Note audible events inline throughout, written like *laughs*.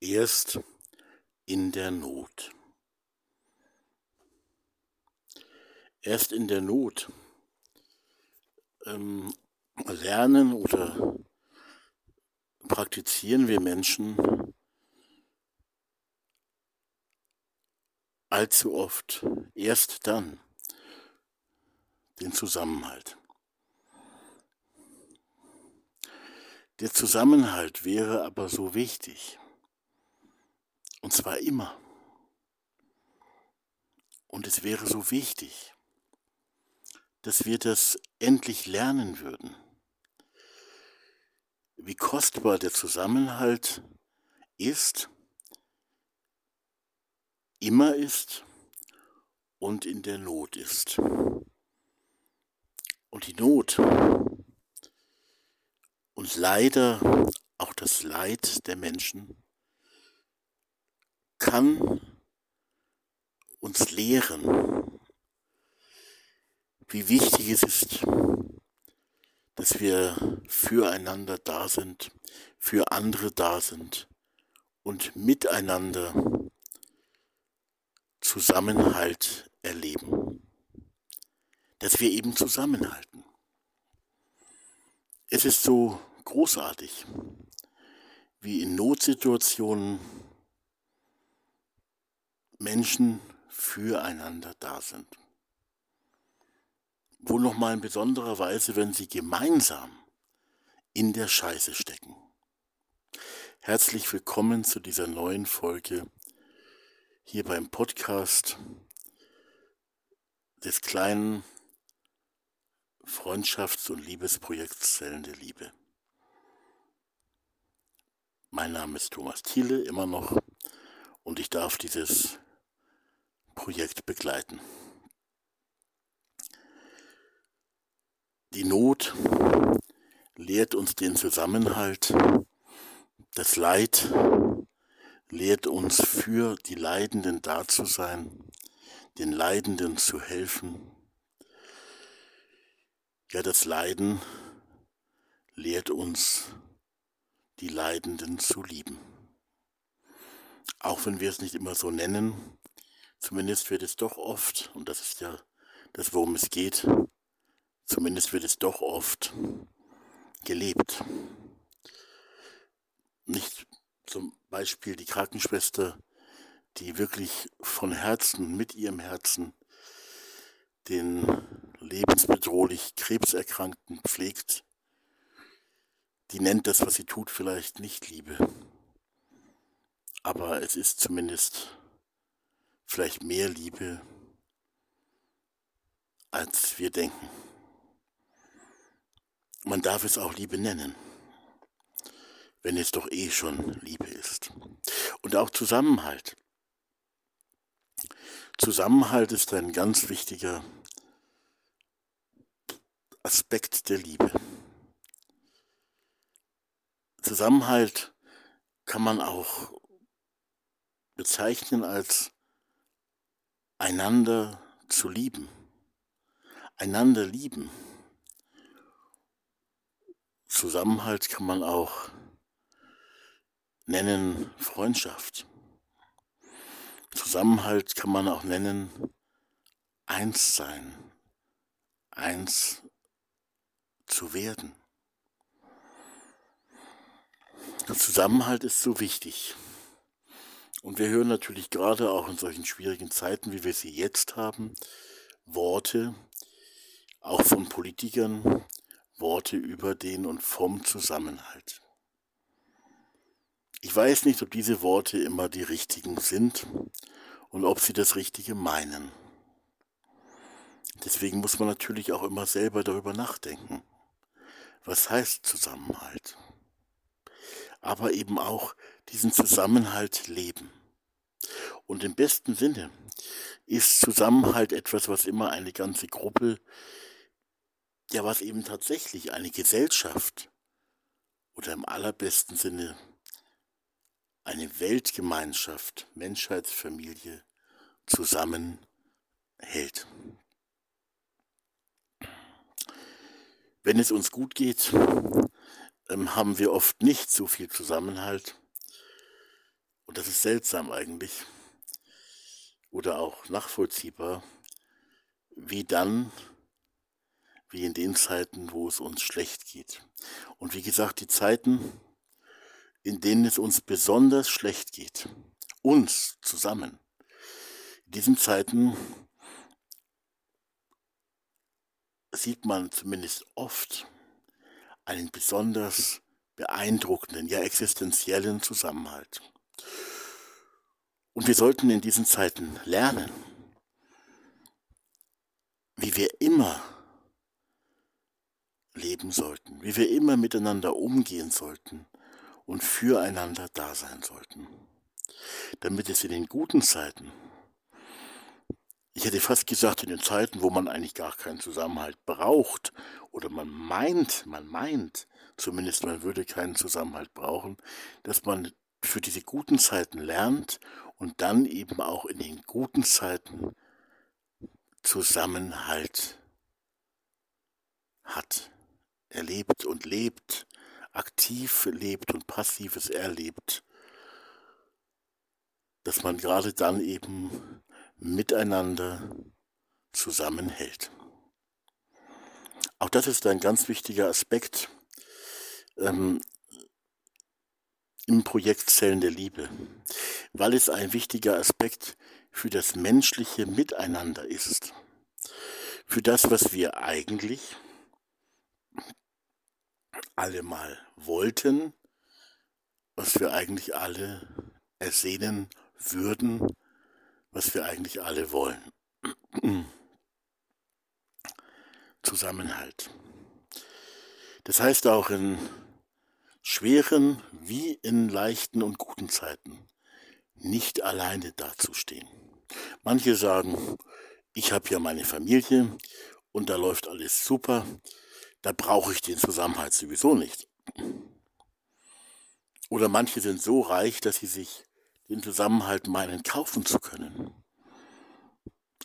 erst in der Not. Erst in der Not ähm, lernen oder praktizieren wir Menschen allzu oft erst dann den Zusammenhalt. Der Zusammenhalt wäre aber so wichtig. Und zwar immer. Und es wäre so wichtig, dass wir das endlich lernen würden. Wie kostbar der Zusammenhalt ist, immer ist und in der Not ist. Und die Not und leider auch das Leid der Menschen kann uns lehren, wie wichtig es ist, dass wir füreinander da sind, für andere da sind und miteinander Zusammenhalt erleben. Dass wir eben zusammenhalten. Es ist so großartig, wie in Notsituationen Menschen füreinander da sind. Wohl nochmal in besonderer Weise, wenn sie gemeinsam in der Scheiße stecken. Herzlich willkommen zu dieser neuen Folge hier beim Podcast des kleinen Freundschafts- und Liebesprojekts Zellen der Liebe. Mein Name ist Thomas Thiele, immer noch, und ich darf dieses Projekt begleiten. Die Not lehrt uns den Zusammenhalt, das Leid lehrt uns für die Leidenden da zu sein, den Leidenden zu helfen. Ja, das Leiden lehrt uns, die Leidenden zu lieben. Auch wenn wir es nicht immer so nennen, Zumindest wird es doch oft, und das ist ja das, worum es geht, zumindest wird es doch oft gelebt. Nicht zum Beispiel die Krankenschwester, die wirklich von Herzen, mit ihrem Herzen, den lebensbedrohlich Krebserkrankten pflegt, die nennt das, was sie tut, vielleicht nicht Liebe. Aber es ist zumindest vielleicht mehr Liebe, als wir denken. Man darf es auch Liebe nennen, wenn es doch eh schon Liebe ist. Und auch Zusammenhalt. Zusammenhalt ist ein ganz wichtiger Aspekt der Liebe. Zusammenhalt kann man auch bezeichnen als einander zu lieben. Einander lieben. Zusammenhalt kann man auch nennen Freundschaft. Zusammenhalt kann man auch nennen eins sein, eins zu werden. Der Zusammenhalt ist so wichtig. Und wir hören natürlich gerade auch in solchen schwierigen Zeiten, wie wir sie jetzt haben, Worte, auch von Politikern, Worte über den und vom Zusammenhalt. Ich weiß nicht, ob diese Worte immer die richtigen sind und ob sie das Richtige meinen. Deswegen muss man natürlich auch immer selber darüber nachdenken. Was heißt Zusammenhalt? Aber eben auch diesen Zusammenhalt leben. Und im besten Sinne ist Zusammenhalt etwas, was immer eine ganze Gruppe, ja was eben tatsächlich eine Gesellschaft oder im allerbesten Sinne eine Weltgemeinschaft, Menschheitsfamilie zusammenhält. Wenn es uns gut geht, ähm, haben wir oft nicht so viel Zusammenhalt Und das ist seltsam eigentlich oder auch nachvollziehbar, wie dann, wie in den Zeiten, wo es uns schlecht geht. Und wie gesagt, die Zeiten, in denen es uns besonders schlecht geht, uns zusammen, in diesen Zeiten sieht man zumindest oft einen besonders beeindruckenden, ja existenziellen Zusammenhalt. Und wir sollten in diesen Zeiten lernen, wie wir immer leben sollten, wie wir immer miteinander umgehen sollten und füreinander da sein sollten, damit es in den guten Zeiten, ich hätte fast gesagt, in den Zeiten, wo man eigentlich gar keinen Zusammenhalt braucht oder man meint, man meint, zumindest man würde keinen Zusammenhalt brauchen, dass man für diese guten Zeiten lernt und dann eben auch in den guten Zeiten Zusammenhalt hat, erlebt und lebt, aktiv lebt und passives erlebt, dass man gerade dann eben miteinander zusammenhält. Auch das ist ein ganz wichtiger Aspekt. Ähm, im Projekt Zellen der Liebe, weil es ein wichtiger Aspekt für das menschliche Miteinander ist. Für das, was wir eigentlich alle mal wollten, was wir eigentlich alle ersehnen würden, was wir eigentlich alle wollen. *clears throat* Zusammenhalt. Das heißt auch in schweren wie in leichten und guten Zeiten nicht alleine dazustehen. Manche sagen, ich habe ja meine Familie und da läuft alles super, da brauche ich den Zusammenhalt sowieso nicht. Oder manche sind so reich, dass sie sich den Zusammenhalt meinen, kaufen zu können.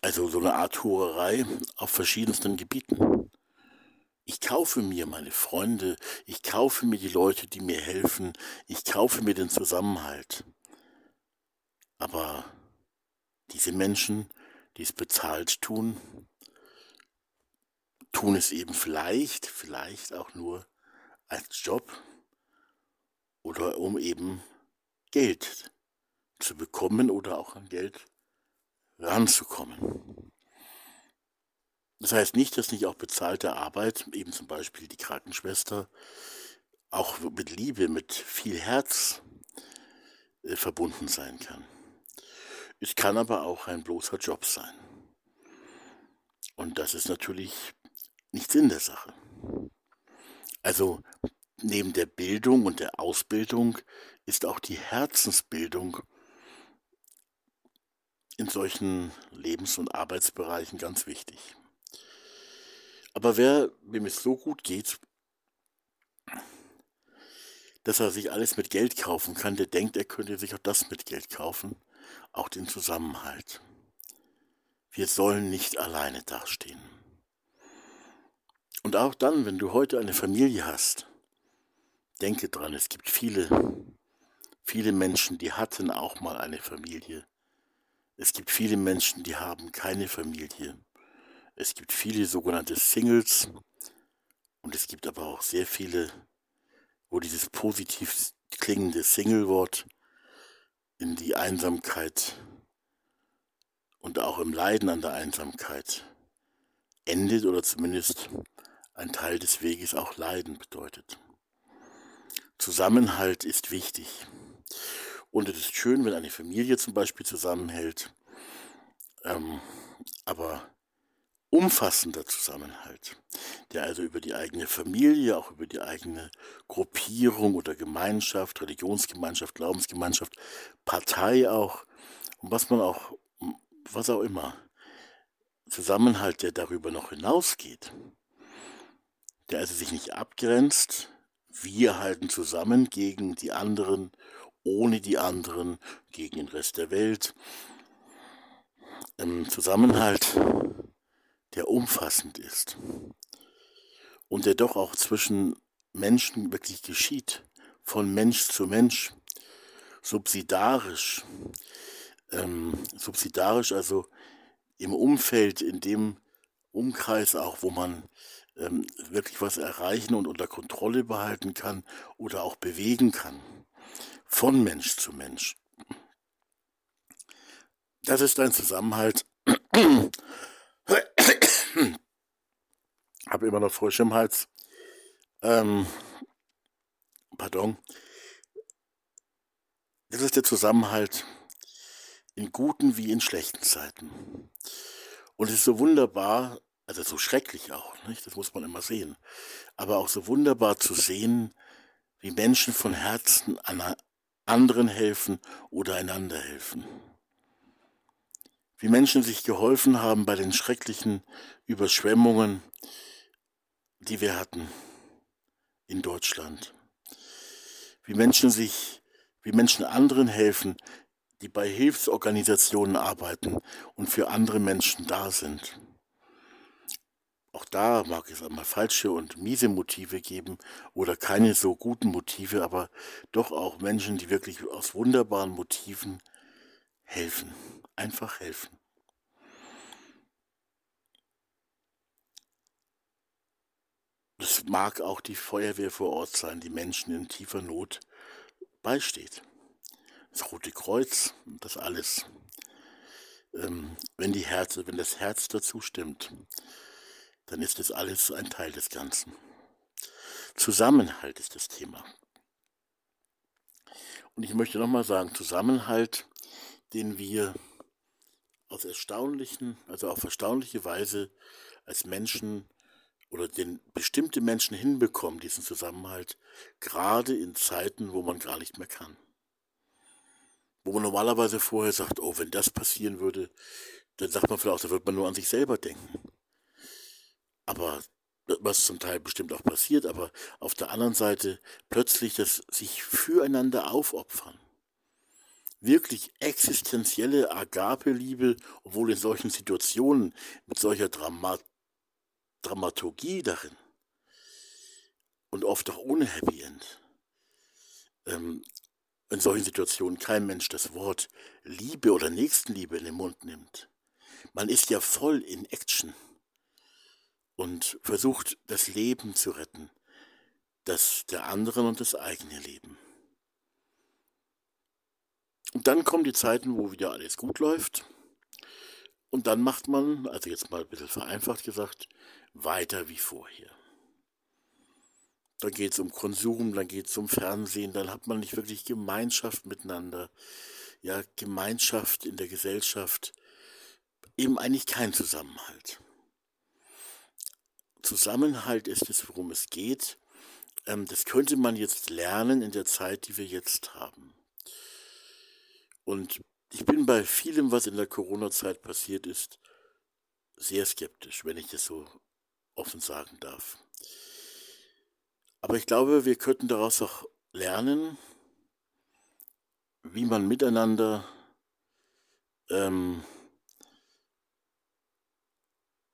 Also so eine Art Hurerei auf verschiedensten Gebieten. Ich kaufe mir meine Freunde, ich kaufe mir die Leute, die mir helfen, ich kaufe mir den Zusammenhalt. Aber diese Menschen, die es bezahlt tun, tun es eben vielleicht, vielleicht auch nur als Job oder um eben Geld zu bekommen oder auch an Geld ranzukommen. Das heißt nicht, dass nicht auch bezahlte Arbeit, eben zum Beispiel die Krankenschwester, auch mit Liebe, mit viel Herz äh, verbunden sein kann. Es kann aber auch ein bloßer Job sein. Und das ist natürlich nicht Sinn der Sache. Also neben der Bildung und der Ausbildung ist auch die Herzensbildung in solchen Lebens- und Arbeitsbereichen ganz wichtig. Aber wer, wem es so gut geht, dass er sich alles mit Geld kaufen kann, der denkt, er könnte sich auch das mit Geld kaufen, auch den Zusammenhalt. Wir sollen nicht alleine dastehen. Und auch dann, wenn du heute eine Familie hast, denke dran, es gibt viele, viele Menschen, die hatten auch mal eine Familie. Es gibt viele Menschen, die haben keine Familie. Es gibt viele sogenannte Singles und es gibt aber auch sehr viele, wo dieses positiv klingende Single-Wort in die Einsamkeit und auch im Leiden an der Einsamkeit endet oder zumindest ein Teil des Weges auch Leiden bedeutet. Zusammenhalt ist wichtig. Und es ist schön, wenn eine Familie zum Beispiel zusammenhält. Ähm, aber umfassender Zusammenhalt, der also über die eigene Familie, auch über die eigene Gruppierung oder Gemeinschaft, Religionsgemeinschaft, Glaubensgemeinschaft, Partei auch, und was man auch, was auch immer, Zusammenhalt, der darüber noch hinausgeht, der also sich nicht abgrenzt, wir halten zusammen gegen die anderen, ohne die anderen, gegen den Rest der Welt. Im Zusammenhalt der umfassend ist und der doch auch zwischen Menschen wirklich geschieht, von Mensch zu Mensch, subsidarisch, ähm, subsidarisch, also im Umfeld, in dem Umkreis auch, wo man ähm, wirklich was erreichen und unter Kontrolle behalten kann oder auch bewegen kann, von Mensch zu Mensch. Das ist ein Zusammenhalt. Habe immer noch Frosch im Hals. Ähm, pardon. Das ist der Zusammenhalt in guten wie in schlechten Zeiten. Und es ist so wunderbar, also so schrecklich auch, nicht? das muss man immer sehen, aber auch so wunderbar zu sehen, wie Menschen von Herzen anderen helfen oder einander helfen. Wie Menschen sich geholfen haben bei den schrecklichen Überschwemmungen, die wir hatten in Deutschland. Wie Menschen sich, wie Menschen anderen helfen, die bei Hilfsorganisationen arbeiten und für andere Menschen da sind. Auch da mag es einmal falsche und miese Motive geben oder keine so guten Motive, aber doch auch Menschen, die wirklich aus wunderbaren Motiven helfen, einfach helfen. Mag auch die Feuerwehr vor Ort sein, die Menschen in tiefer Not beisteht. Das Rote Kreuz, das alles. Ähm, wenn, die Herze, wenn das Herz dazu stimmt, dann ist das alles ein Teil des Ganzen. Zusammenhalt ist das Thema. Und ich möchte nochmal sagen, Zusammenhalt, den wir aus erstaunlichen, also auf erstaunliche Weise als Menschen oder den bestimmte Menschen hinbekommen, diesen Zusammenhalt, gerade in Zeiten, wo man gar nicht mehr kann. Wo man normalerweise vorher sagt, oh, wenn das passieren würde, dann sagt man vielleicht, da wird man nur an sich selber denken. Aber was zum Teil bestimmt auch passiert, aber auf der anderen Seite plötzlich das sich füreinander aufopfern. Wirklich existenzielle Agape-Liebe, obwohl in solchen Situationen mit solcher Dramat Dramaturgie darin und oft auch ohne Happy End. Ähm, in solchen Situationen kein Mensch das Wort Liebe oder Nächstenliebe in den Mund nimmt. Man ist ja voll in Action und versucht das Leben zu retten, das der anderen und das eigene Leben. Und dann kommen die Zeiten, wo wieder alles gut läuft. Und dann macht man, also jetzt mal ein bisschen vereinfacht gesagt, weiter wie vorher. Dann geht es um Konsum, dann geht es um Fernsehen, dann hat man nicht wirklich Gemeinschaft miteinander. Ja, Gemeinschaft in der Gesellschaft, eben eigentlich kein Zusammenhalt. Zusammenhalt ist es, worum es geht. Ähm, das könnte man jetzt lernen in der Zeit, die wir jetzt haben. Und ich bin bei vielem, was in der Corona-Zeit passiert ist, sehr skeptisch, wenn ich das so offen sagen darf. Aber ich glaube, wir könnten daraus auch lernen, wie man miteinander ähm,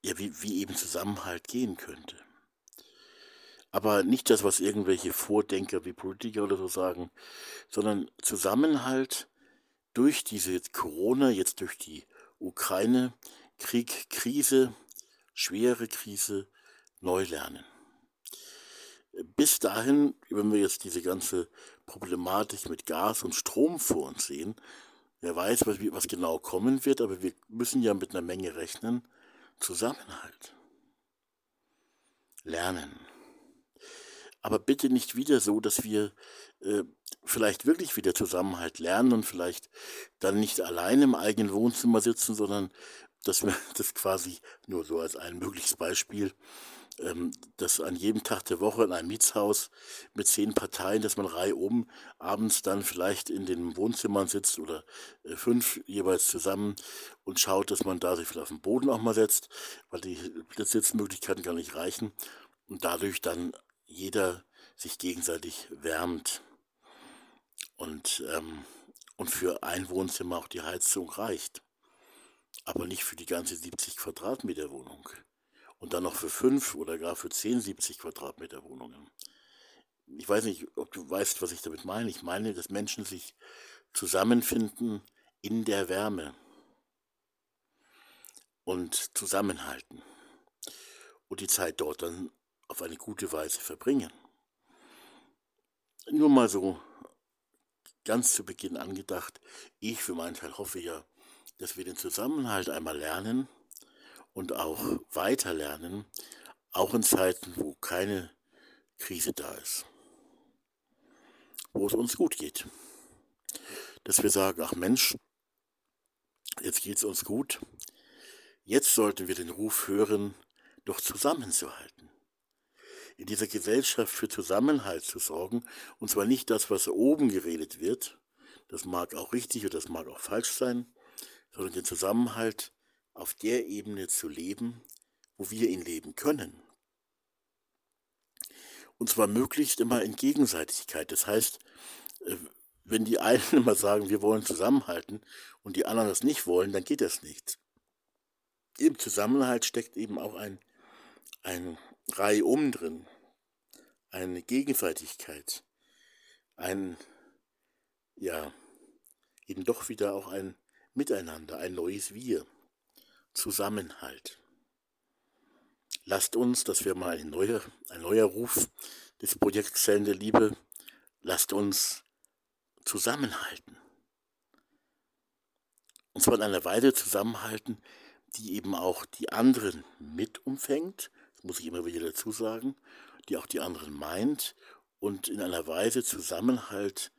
ja, wie, wie eben Zusammenhalt gehen könnte. Aber nicht das, was irgendwelche Vordenker wie Politiker oder so sagen, sondern Zusammenhalt durch diese Corona, jetzt durch die Ukraine, Krieg, Krise, schwere Krise neu lernen. Bis dahin, wenn wir jetzt diese ganze Problematik mit Gas und Strom vor uns sehen, wer weiß, was, was genau kommen wird, aber wir müssen ja mit einer Menge rechnen. Zusammenhalt. Lernen. Aber bitte nicht wieder so, dass wir äh, vielleicht wirklich wieder Zusammenhalt lernen und vielleicht dann nicht allein im eigenen Wohnzimmer sitzen, sondern dass wir *laughs* das quasi nur so als ein mögliches Beispiel, dass an jedem Tag der Woche in einem Mietshaus mit zehn Parteien, dass man reihum abends dann vielleicht in den Wohnzimmern sitzt oder äh, fünf jeweils zusammen und schaut, dass man da sich vielleicht auf den Boden auch mal setzt, weil die Sitzmöglichkeiten gar nicht reichen und dadurch dann jeder sich gegenseitig wärmt und, ähm, und für ein Wohnzimmer auch die Heizung reicht aber nicht für die ganze 70 Quadratmeter Wohnung. Und dann noch für fünf oder gar für 10 70 Quadratmeter Wohnungen. Ich weiß nicht, ob du weißt, was ich damit meine. Ich meine, dass Menschen sich zusammenfinden in der Wärme und zusammenhalten und die Zeit dort dann auf eine gute Weise verbringen. Nur mal so ganz zu Beginn angedacht. Ich für meinen Teil hoffe ja, dass wir den Zusammenhalt einmal lernen und auch weiter lernen, auch in Zeiten, wo keine Krise da ist, wo es uns gut geht. Dass wir sagen, ach Mensch, jetzt geht es uns gut, jetzt sollten wir den Ruf hören, doch zusammenzuhalten in dieser Gesellschaft für Zusammenhalt zu sorgen. Und zwar nicht das, was oben geredet wird, das mag auch richtig oder das mag auch falsch sein, sondern den Zusammenhalt auf der Ebene zu leben, wo wir ihn leben können. Und zwar möglichst immer in Gegenseitigkeit. Das heißt, äh, wenn die einen *laughs* immer sagen, wir wollen zusammenhalten und die anderen das nicht wollen, dann geht das nicht. Im Zusammenhalt steckt eben auch ein, ein Reihum drin, eine Gegenseitigkeit, ein, ja, eben doch wieder auch ein Miteinander, ein neues Wir, Zusammenhalt. Lasst uns, das wäre mal ein neuer, ein neuer Ruf des Projekts Zellen der Liebe, lasst uns zusammenhalten. Und zwar in einer Weise zusammenhalten, die eben auch die anderen mit umfängt, das muss ich immer wieder dazu sagen, die auch die anderen meint und in einer Weise Zusammenhalt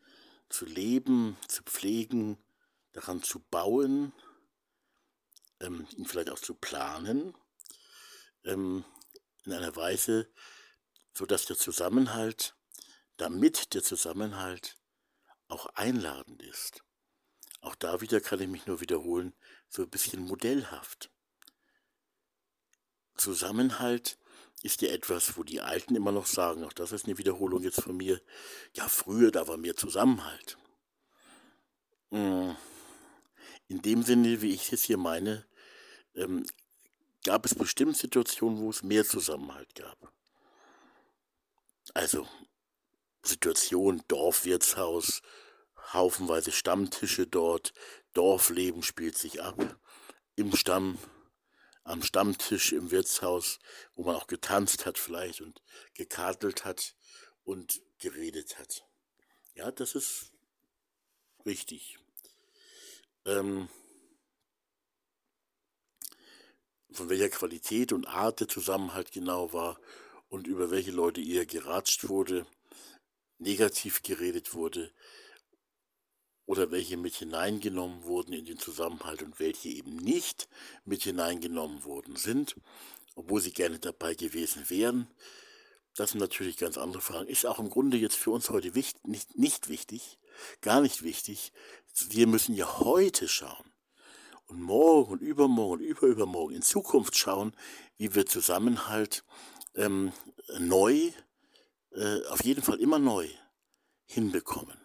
zu leben, zu pflegen, daran zu bauen, ähm, ihn vielleicht auch zu planen, ähm, in einer Weise, so dass der Zusammenhalt, damit der Zusammenhalt auch einladend ist. Auch da wieder kann ich mich nur wiederholen, so ein bisschen modellhaft. Zusammenhalt ist ja etwas, wo die Alten immer noch sagen, auch das ist eine Wiederholung jetzt von mir, ja früher, da war mehr Zusammenhalt. Hm. In dem Sinne, wie ich es hier meine, ähm, gab es bestimmt Situationen, wo es mehr Zusammenhalt gab. Also Situation, Dorfwirtshaus, haufenweise Stammtische dort, Dorfleben spielt sich ab, im Stamm am Stammtisch im Wirtshaus, wo man auch getanzt hat vielleicht und gekartelt hat und geredet hat. Ja, das ist richtig. Ähm, von welcher Qualität und Art der Zusammenhalt genau war und über welche Leute eher geratscht wurde, negativ geredet wurde, oder welche mit hineingenommen wurden in den Zusammenhalt und welche eben nicht mit hineingenommen worden sind, obwohl sie gerne dabei gewesen wären. Das sind natürlich ganz andere Fragen. Ist auch im Grunde jetzt für uns heute wichtig, nicht, nicht wichtig, gar nicht wichtig. Wir müssen ja heute schauen und morgen und übermorgen und überübermorgen in Zukunft schauen, wie wir Zusammenhalt ähm, neu, äh, auf jeden Fall immer neu hinbekommen.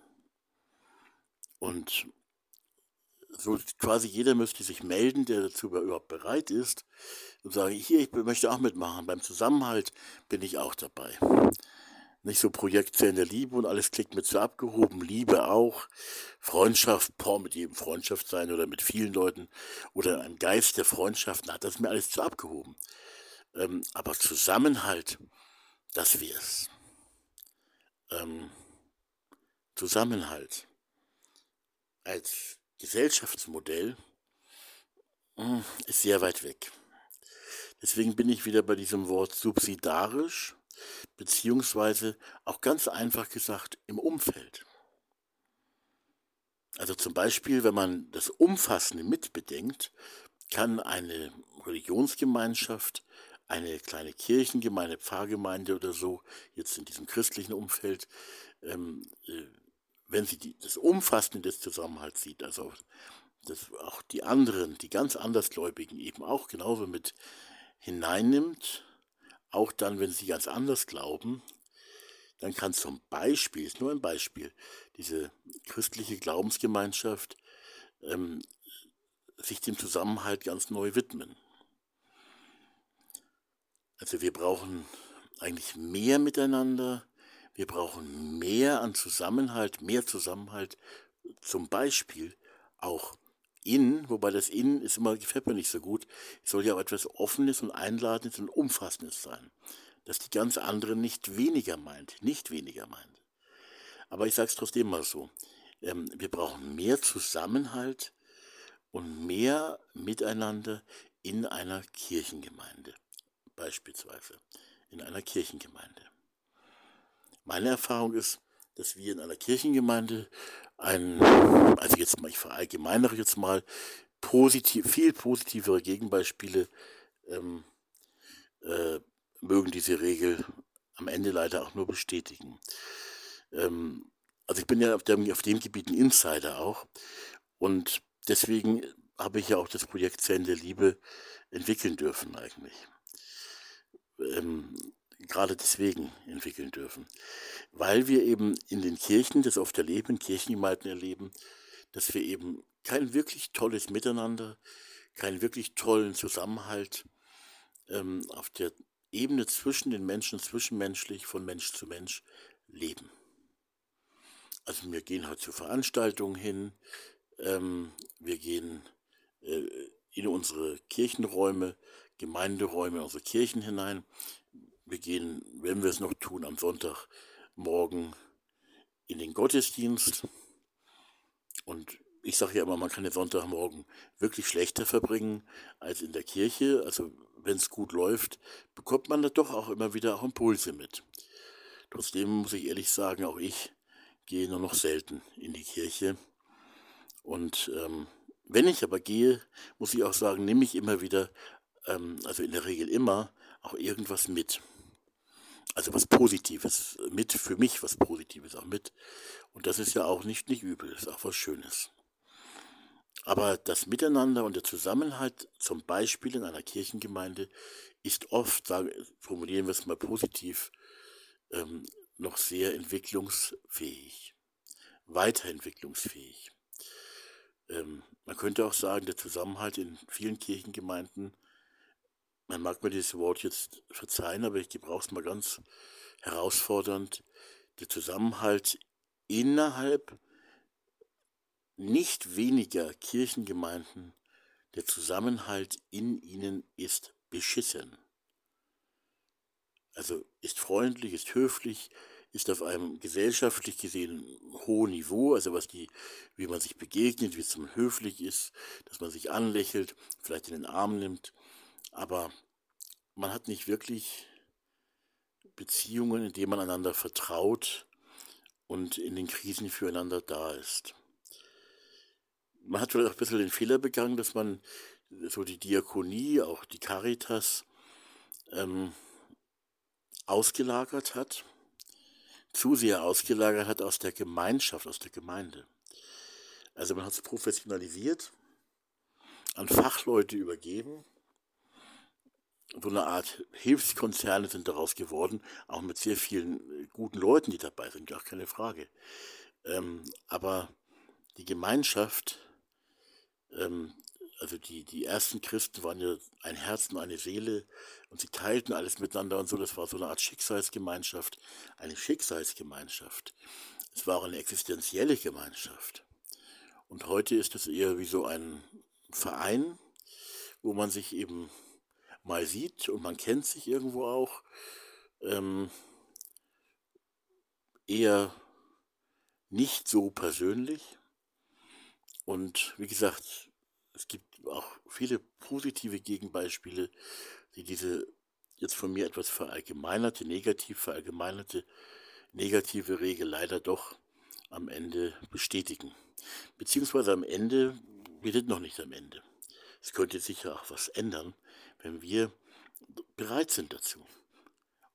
Und so quasi jeder müsste sich melden, der dazu überhaupt bereit ist und sagen, hier, ich möchte auch mitmachen. Beim Zusammenhalt bin ich auch dabei. Nicht so Projekte in der Liebe und alles klickt mit so abgehoben. Liebe auch. Freundschaft, boah, mit jedem Freundschaft sein oder mit vielen Leuten oder ein Geist der Freundschaft, na, das mir alles zu abgehoben. Ähm, aber Zusammenhalt, das wär's. Ähm, Zusammenhalt als Gesellschaftsmodell hm, ist sehr weit weg. Deswegen bin ich wieder bei diesem Wort subsidarisch, beziehungsweise auch ganz einfach gesagt im Umfeld. Also zum Beispiel, wenn man das Umfassende mitbedenkt, kann eine Religionsgemeinschaft, eine kleine Kirchengemeinde, Pfarrgemeinde oder so, jetzt in diesem christlichen Umfeld, ähm, äh, wenn sie die, das Umfassende des Zusammenhalts sieht, also dass auch die anderen, die ganz andersgläubigen eben auch genauso mit hineinnimmt, auch dann, wenn sie ganz anders glauben, dann kann zum Beispiel, ist nur ein Beispiel, diese christliche Glaubensgemeinschaft ähm, sich dem Zusammenhalt ganz neu widmen. Also wir brauchen eigentlich mehr miteinander, wir brauchen mehr an Zusammenhalt, mehr Zusammenhalt zum Beispiel auch in, wobei das in ist immer, gefällt mir nicht so gut, es soll ja auch etwas Offenes und Einladendes und Umfassendes sein. Dass die ganz andere nicht weniger meint, nicht weniger meint. Aber ich sage es trotzdem mal so, ähm, wir brauchen mehr Zusammenhalt und mehr Miteinander in einer Kirchengemeinde, beispielsweise in einer Kirchengemeinde. Meine Erfahrung ist, dass wir in einer Kirchengemeinde ein, also jetzt mal, ich verallgemeinere jetzt mal, positiv, viel positivere Gegenbeispiele ähm, äh, mögen diese Regel am Ende leider auch nur bestätigen. Ähm, also ich bin ja auf dem, auf dem Gebiet ein Insider auch und deswegen habe ich ja auch das Projekt Zellen der Liebe entwickeln dürfen eigentlich. Ähm, gerade deswegen entwickeln dürfen. Weil wir eben in den Kirchen das oft erleben, in Kirchengemeinden erleben, dass wir eben kein wirklich tolles Miteinander, keinen wirklich tollen Zusammenhalt ähm, auf der Ebene zwischen den Menschen, zwischenmenschlich, von Mensch zu Mensch leben. Also wir gehen halt zu Veranstaltungen hin, ähm, wir gehen äh, in unsere Kirchenräume, Gemeinderäume, unsere Kirchen hinein. Wir gehen, wenn wir es noch tun, am Sonntagmorgen in den Gottesdienst. Und ich sage ja immer, man kann den Sonntagmorgen wirklich schlechter verbringen als in der Kirche. Also wenn es gut läuft, bekommt man da doch auch immer wieder auch Impulse mit. Trotzdem muss ich ehrlich sagen, auch ich gehe nur noch selten in die Kirche. Und ähm, wenn ich aber gehe, muss ich auch sagen, nehme ich immer wieder, ähm, also in der Regel immer, auch irgendwas mit. Also was Positives mit, für mich was Positives auch mit. Und das ist ja auch nicht, nicht übel, ist auch was Schönes. Aber das Miteinander und der Zusammenhalt, zum Beispiel in einer Kirchengemeinde, ist oft, sagen, formulieren wir es mal positiv, ähm, noch sehr entwicklungsfähig, weiterentwicklungsfähig. Ähm, man könnte auch sagen, der Zusammenhalt in vielen Kirchengemeinden man mag mir dieses Wort jetzt verzeihen, aber ich gebrauche es mal ganz herausfordernd, der Zusammenhalt innerhalb nicht weniger Kirchengemeinden, der Zusammenhalt in ihnen ist beschissen. Also ist freundlich, ist höflich, ist auf einem gesellschaftlich gesehen hohen Niveau, also was die, wie man sich begegnet, wie es zum höflich ist, dass man sich anlächelt, vielleicht in den Arm nimmt, aber man hat nicht wirklich Beziehungen, in denen man einander vertraut und in den Krisen füreinander da ist. Man hat vielleicht auch ein bisschen den Fehler begangen, dass man so die Diakonie, auch die Caritas, ähm, ausgelagert hat, zu sehr ausgelagert hat aus der Gemeinschaft, aus der Gemeinde. Also man hat es professionalisiert, an Fachleute übergeben so eine Art Hilfskonzerne sind daraus geworden, auch mit sehr vielen äh, guten Leuten, die dabei sind, gar keine Frage. Ähm, aber die Gemeinschaft, ähm, also die, die ersten Christen waren ja ein Herz und eine Seele und sie teilten alles miteinander und so, das war so eine Art Schicksalsgemeinschaft, eine Schicksalsgemeinschaft. Es war auch eine existenzielle Gemeinschaft. Und heute ist es eher wie so ein Verein, wo man sich eben mal sieht und man kennt sich irgendwo auch, ähm, eher nicht so persönlich. Und wie gesagt, es gibt auch viele positive Gegenbeispiele, die diese jetzt von mir etwas verallgemeinerte, negativ verallgemeinerte, negative Regel leider doch am Ende bestätigen. Beziehungsweise am Ende, wir sind noch nicht am Ende. Es könnte sicher auch was ändern, wenn wir bereit sind dazu.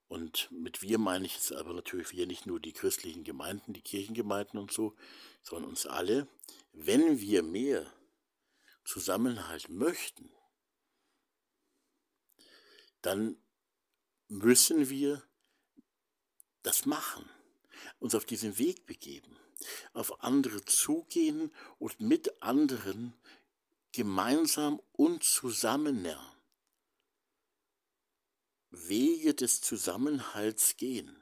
Und mit wir meine ich jetzt aber natürlich wir nicht nur die christlichen Gemeinden, die Kirchengemeinden und so, sondern uns alle, wenn wir mehr Zusammenhalt möchten, dann müssen wir das machen, uns auf diesen Weg begeben, auf andere zugehen und mit anderen gemeinsam und zusammen lernen. Wege des Zusammenhalts gehen.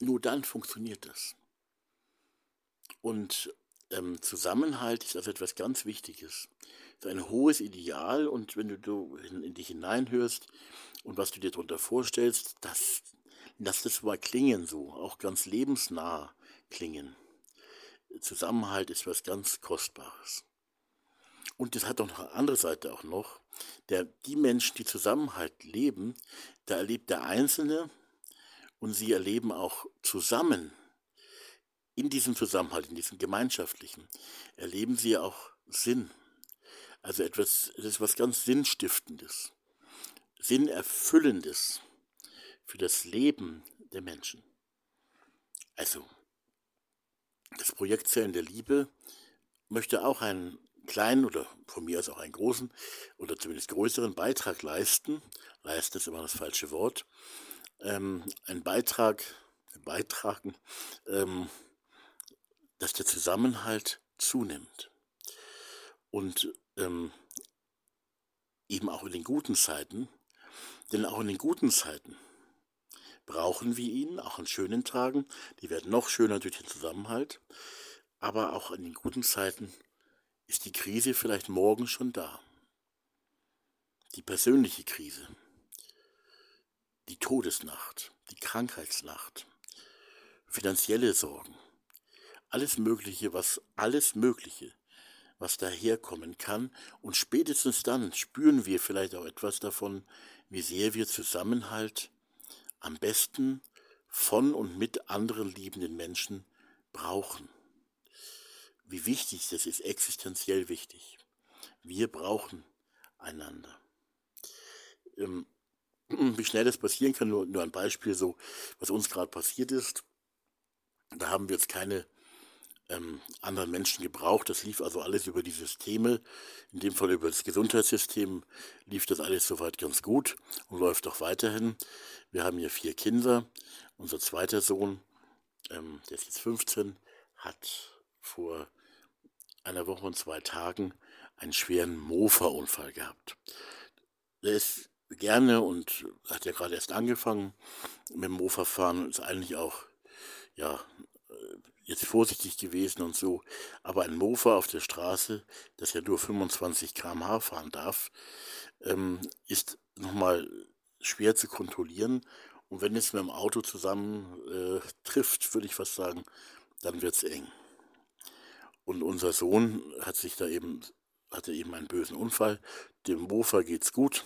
Nur dann funktioniert das. Und ähm, Zusammenhalt ist also etwas ganz Wichtiges. Es ist ein hohes Ideal und wenn du in, in dich hineinhörst und was du dir darunter vorstellst, das, lass das mal klingen so, auch ganz lebensnah klingen. Zusammenhalt ist was ganz Kostbares. Und das hat auch noch eine andere Seite auch noch. Der, die Menschen, die Zusammenhalt leben, da erlebt der Einzelne und sie erleben auch zusammen in diesem Zusammenhalt, in diesem gemeinschaftlichen, erleben sie auch Sinn. Also etwas, das ist was ganz Sinnstiftendes, Sinnerfüllendes für das Leben der Menschen. Also, das Projekt Zellen der Liebe möchte auch einen kleinen oder von mir aus auch einen großen oder zumindest größeren Beitrag leisten. Leisten ist immer das falsche Wort. Ähm, ein Beitrag, beitragen, ähm, dass der Zusammenhalt zunimmt. Und ähm, eben auch in den guten Zeiten, denn auch in den guten Zeiten brauchen wir ihn, auch an schönen Tagen, die werden noch schöner durch den Zusammenhalt, aber auch in den guten Zeiten ist die Krise vielleicht morgen schon da. Die persönliche Krise, die Todesnacht, die Krankheitsnacht, finanzielle Sorgen, alles Mögliche, was alles Mögliche, was daherkommen kann. Und spätestens dann spüren wir vielleicht auch etwas davon, wie sehr wir Zusammenhalt am besten von und mit anderen liebenden Menschen brauchen. Wie wichtig das ist, existenziell wichtig. Wir brauchen einander. Ähm, wie schnell das passieren kann, nur, nur ein Beispiel, so was uns gerade passiert ist. Da haben wir jetzt keine ähm, anderen Menschen gebraucht. Das lief also alles über die Systeme. In dem Fall über das Gesundheitssystem lief das alles soweit ganz gut und läuft auch weiterhin. Wir haben hier vier Kinder. Unser zweiter Sohn, ähm, der ist jetzt 15, hat vor einer Woche und zwei Tagen einen schweren Mofa-Unfall gehabt. Der ist gerne und hat ja gerade erst angefangen mit dem Mofa-Fahren und ist eigentlich auch ja, jetzt vorsichtig gewesen und so, aber ein Mofa auf der Straße, das ja nur 25 km/h fahren darf, ähm, ist nochmal schwer zu kontrollieren. Und wenn es mit dem Auto zusammen äh, trifft, würde ich fast sagen, dann wird es eng. Und unser Sohn hat sich da eben, hatte eben einen bösen Unfall. Dem Mofa geht's gut.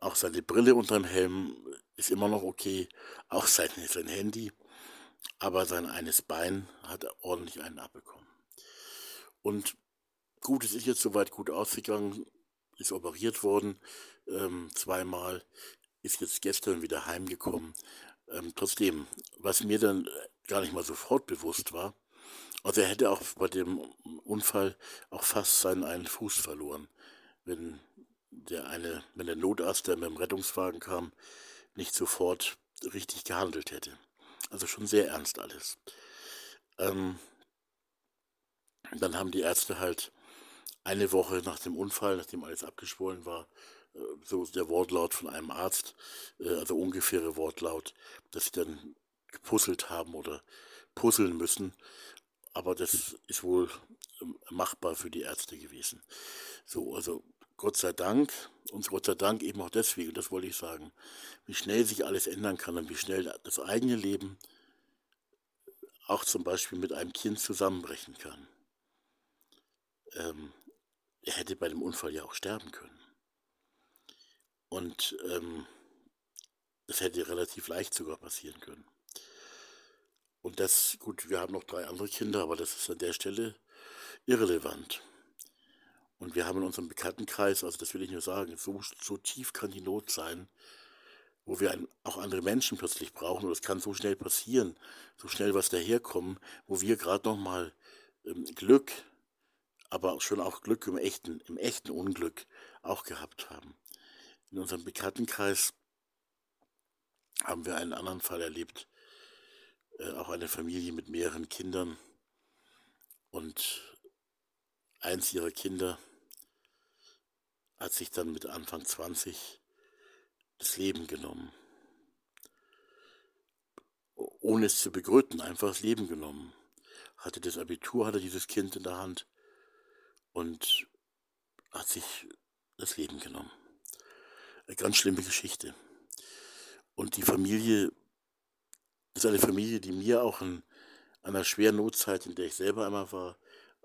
Auch seine Brille unterm Helm ist immer noch okay. Auch sein, sein Handy aber sein eines Bein hat ordentlich einen abbekommen. Und gut, es ist jetzt soweit gut ausgegangen, ist operiert worden, ähm, zweimal, ist jetzt gestern wieder heimgekommen. Ähm, trotzdem, was mir dann gar nicht mal sofort bewusst war, also er hätte auch bei dem Unfall auch fast seinen einen Fuß verloren, wenn der eine, wenn der Notarzt, der mit dem Rettungswagen kam, nicht sofort richtig gehandelt hätte. Also schon sehr ernst alles. Ähm, dann haben die Ärzte halt eine Woche nach dem Unfall, nachdem alles abgeschwollen war, äh, so der Wortlaut von einem Arzt, äh, also ungefähre Wortlaut, dass sie dann gepuzzelt haben oder puzzeln müssen. Aber das ist wohl ähm, machbar für die Ärzte gewesen. So, also Gott sei Dank, und Gott sei Dank eben auch deswegen, das wollte ich sagen, wie schnell sich alles ändern kann und wie schnell das eigene Leben auch zum Beispiel mit einem Kind zusammenbrechen kann. Ähm, er hätte bei dem Unfall ja auch sterben können. Und ähm, das hätte relativ leicht sogar passieren können. Und das, gut, wir haben noch drei andere Kinder, aber das ist an der Stelle irrelevant. Und wir haben in unserem Bekanntenkreis, also das will ich nur sagen, so, so tief kann die Not sein, wo wir ein, auch andere Menschen plötzlich brauchen. Und das kann so schnell passieren, so schnell was daherkommen, wo wir gerade noch mal ähm, Glück, aber schon auch Glück im echten, im echten Unglück auch gehabt haben. In unserem Bekanntenkreis haben wir einen anderen Fall erlebt, äh, auch eine Familie mit mehreren Kindern. Und eins ihrer Kinder hat sich dann mit Anfang 20 das Leben genommen. Ohne es zu begründen, einfach das Leben genommen. hatte das Abitur, hatte dieses Kind in der Hand und hat sich das Leben genommen. Eine ganz schlimme Geschichte. Und die Familie ist eine Familie, die mir auch in einer schweren Notzeit, in der ich selber einmal war,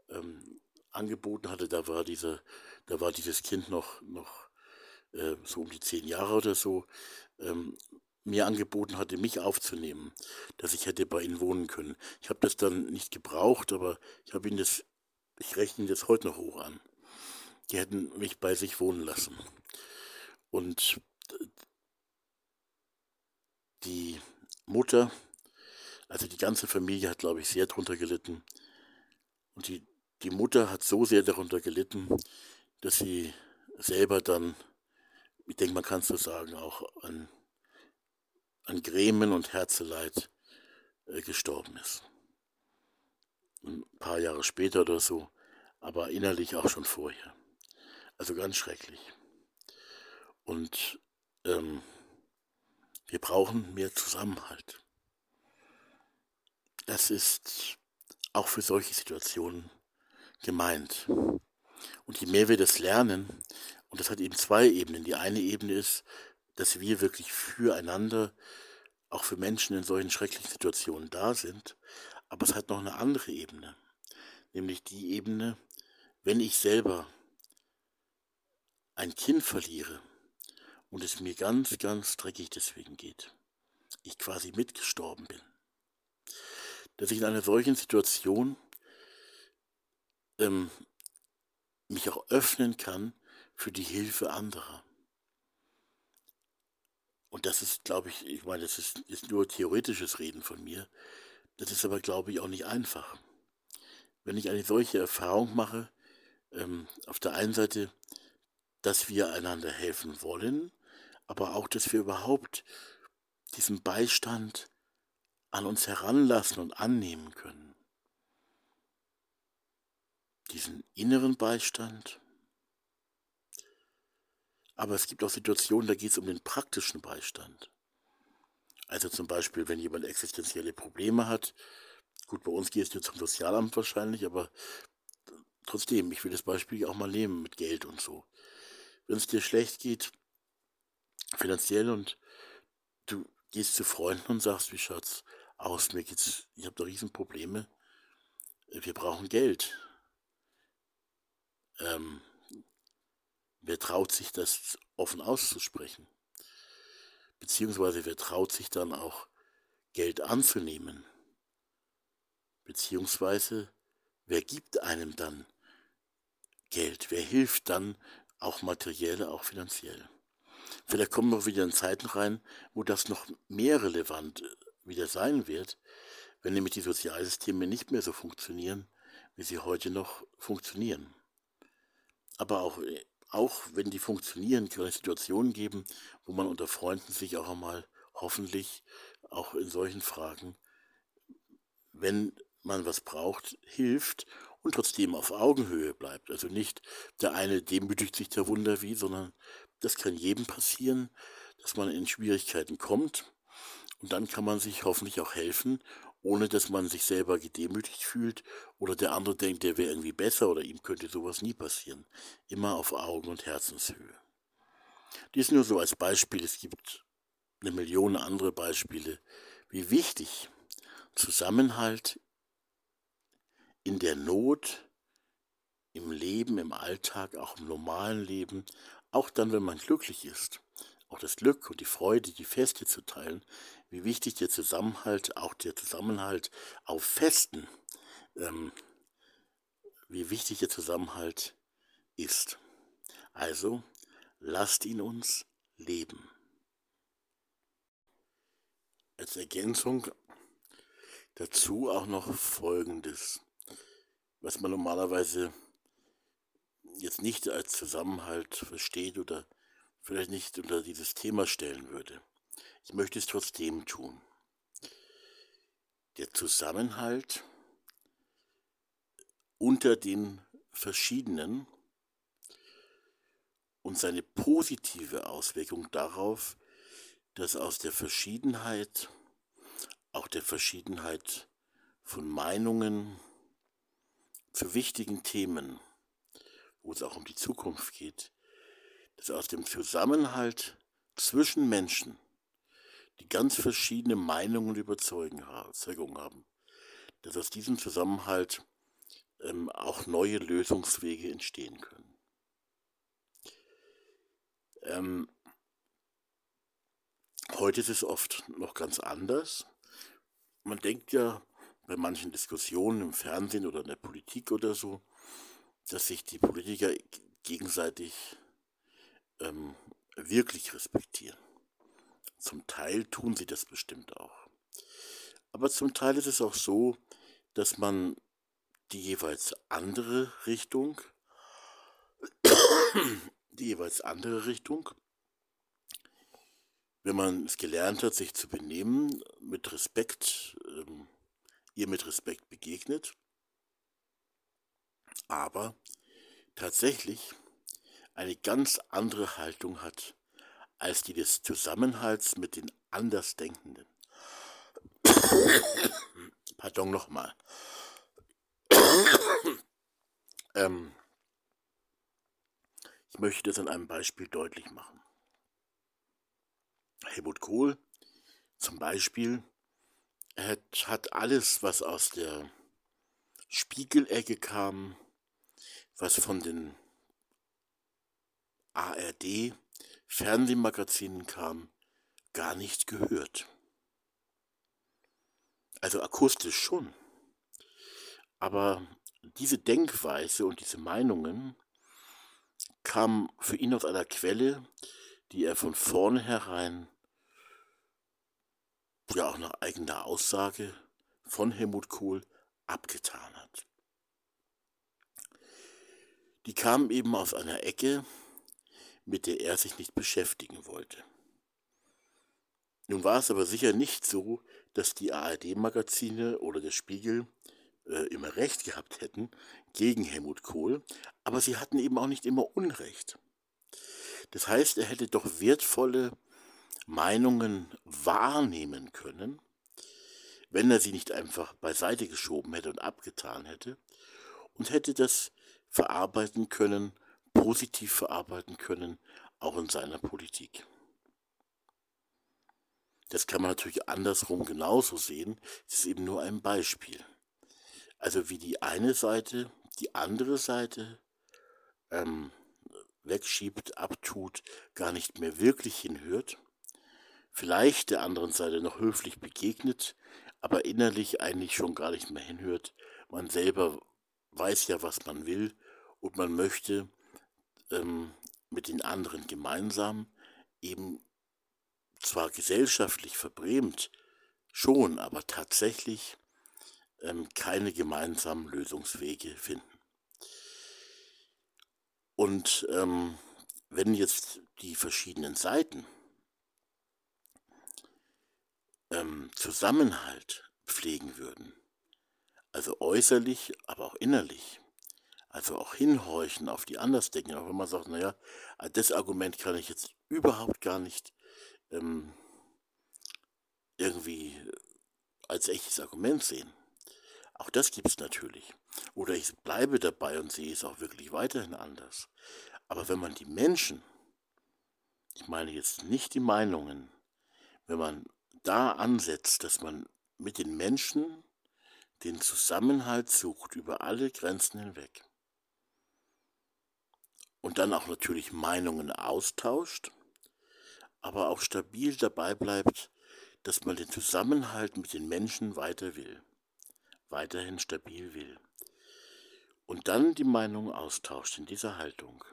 ähm, angeboten hatte. Da war diese, da war dieses Kind noch, noch äh, so um die zehn Jahre oder so, ähm, mir angeboten hatte, mich aufzunehmen, dass ich hätte bei ihnen wohnen können. Ich habe das dann nicht gebraucht, aber ich habe ihnen das, ich rechne das heute noch hoch an. Die hätten mich bei sich wohnen lassen. Und die Mutter, also die ganze Familie hat, glaube ich, sehr darunter gelitten. Und die, die Mutter hat so sehr darunter gelitten, dass sie selber dann, ich denke, man kann es so sagen, auch an, an Grämen und Herzeleid äh, gestorben ist. Ein paar Jahre später oder so, aber innerlich auch schon vorher. Also ganz schrecklich. Und ähm, wir brauchen mehr Zusammenhalt. Das ist auch für solche Situationen gemeint. Und je mehr wir das lernen, und das hat eben zwei Ebenen. Die eine Ebene ist, dass wir wirklich füreinander, auch für Menschen in solchen schrecklichen Situationen da sind. Aber es hat noch eine andere Ebene. Nämlich die Ebene, wenn ich selber ein Kind verliere und es mir ganz, ganz dreckig deswegen geht, ich quasi mitgestorben bin, dass ich in einer solchen Situation ähm, mich auch öffnen kann für die Hilfe anderer. Und das ist, glaube ich, ich meine, das ist, ist nur theoretisches Reden von mir. Das ist aber, glaube ich, auch nicht einfach. Wenn ich eine solche Erfahrung mache, ähm, auf der einen Seite, dass wir einander helfen wollen, aber auch, dass wir überhaupt diesen Beistand an uns heranlassen und annehmen können. Diesen inneren Beistand. Aber es gibt auch Situationen, da geht es um den praktischen Beistand. Also zum Beispiel, wenn jemand existenzielle Probleme hat, gut, bei uns geht es jetzt zum Sozialamt wahrscheinlich, aber trotzdem, ich will das Beispiel auch mal nehmen mit Geld und so. Wenn es dir schlecht geht, finanziell und du gehst zu Freunden und sagst, wie schaut's aus, mir geht's, ich habe da Riesenprobleme, wir brauchen Geld. Ähm, wer traut sich das offen auszusprechen? Beziehungsweise wer traut sich dann auch Geld anzunehmen? Beziehungsweise wer gibt einem dann Geld? Wer hilft dann auch materiell, auch finanziell? Vielleicht kommen wir wieder in Zeiten rein, wo das noch mehr relevant wieder sein wird, wenn nämlich die Sozialsysteme nicht mehr so funktionieren, wie sie heute noch funktionieren. Aber auch, auch wenn die funktionieren, kann es Situationen geben, wo man unter Freunden sich auch einmal hoffentlich auch in solchen Fragen, wenn man was braucht, hilft und trotzdem auf Augenhöhe bleibt. Also nicht der eine demütigt sich der Wunder wie, sondern das kann jedem passieren, dass man in Schwierigkeiten kommt und dann kann man sich hoffentlich auch helfen, ohne dass man sich selber gedemütigt fühlt oder der andere denkt, der wäre irgendwie besser oder ihm könnte sowas nie passieren. Immer auf Augen- und Herzenshöhe. Dies nur so als Beispiel. Es gibt eine Million andere Beispiele, wie wichtig Zusammenhalt in der Not, im Leben, im Alltag, auch im normalen Leben, auch dann, wenn man glücklich ist, auch das Glück und die Freude, die Feste zu teilen, wie wichtig der Zusammenhalt, auch der Zusammenhalt auf Festen, ähm, wie wichtig der Zusammenhalt ist. Also lasst ihn uns leben. Als Ergänzung dazu auch noch Folgendes, was man normalerweise jetzt nicht als Zusammenhalt versteht oder vielleicht nicht unter dieses Thema stellen würde. Ich möchte es trotzdem tun. Der Zusammenhalt unter den Verschiedenen und seine positive Auswirkung darauf, dass aus der Verschiedenheit, auch der Verschiedenheit von Meinungen, zu wichtigen Themen, wo es auch um die Zukunft geht, dass aus dem Zusammenhalt zwischen Menschen, die ganz verschiedene Meinungen und Überzeugungen haben, dass aus diesem Zusammenhalt ähm, auch neue Lösungswege entstehen können. Ähm, heute ist es oft noch ganz anders. Man denkt ja bei manchen Diskussionen im Fernsehen oder in der Politik oder so, dass sich die Politiker gegenseitig ähm, wirklich respektieren. Zum Teil tun sie das bestimmt auch. Aber zum Teil ist es auch so, dass man die jeweils andere Richtung, *coughs* die jeweils andere Richtung, wenn man es gelernt hat, sich zu benehmen, mit Respekt, ähm, ihr mit Respekt begegnet, aber tatsächlich eine ganz andere Haltung hat als die des Zusammenhalts mit den Andersdenkenden. *coughs* Pardon nochmal. *coughs* ähm, ich möchte das an einem Beispiel deutlich machen. Helmut Kohl zum Beispiel hat, hat alles, was aus der Spiegelecke kam, was von den ARD Fernsehmagazinen kam, gar nicht gehört. Also akustisch schon. Aber diese Denkweise und diese Meinungen kamen für ihn aus einer Quelle, die er von vornherein, ja auch nach eigener Aussage von Helmut Kohl abgetan hat. Die kamen eben aus einer Ecke, mit der er sich nicht beschäftigen wollte. Nun war es aber sicher nicht so, dass die ARD-Magazine oder der Spiegel äh, immer recht gehabt hätten gegen Helmut Kohl, aber sie hatten eben auch nicht immer Unrecht. Das heißt, er hätte doch wertvolle Meinungen wahrnehmen können, wenn er sie nicht einfach beiseite geschoben hätte und abgetan hätte und hätte das verarbeiten können, positiv verarbeiten können, auch in seiner Politik. Das kann man natürlich andersrum genauso sehen. Es ist eben nur ein Beispiel. Also wie die eine Seite die andere Seite ähm, wegschiebt, abtut, gar nicht mehr wirklich hinhört, vielleicht der anderen Seite noch höflich begegnet, aber innerlich eigentlich schon gar nicht mehr hinhört. Man selber weiß ja, was man will und man möchte ähm, mit den anderen gemeinsam eben zwar gesellschaftlich verbrämt, schon, aber tatsächlich ähm, keine gemeinsamen Lösungswege finden. Und ähm, wenn jetzt die verschiedenen Seiten ähm, Zusammenhalt pflegen würden, also äußerlich, aber auch innerlich, also auch hinhorchen auf die Andersdenken, auch wenn man sagt, naja, das Argument kann ich jetzt überhaupt gar nicht ähm, irgendwie als echtes Argument sehen. Auch das gibt es natürlich. Oder ich bleibe dabei und sehe es auch wirklich weiterhin anders. Aber wenn man die Menschen, ich meine jetzt nicht die Meinungen, wenn man da ansetzt, dass man mit den Menschen den Zusammenhalt sucht über alle Grenzen hinweg und dann auch natürlich Meinungen austauscht, aber auch stabil dabei bleibt, dass man den Zusammenhalt mit den Menschen weiter will weiterhin stabil will. Und dann die Meinung austauscht in dieser Haltung.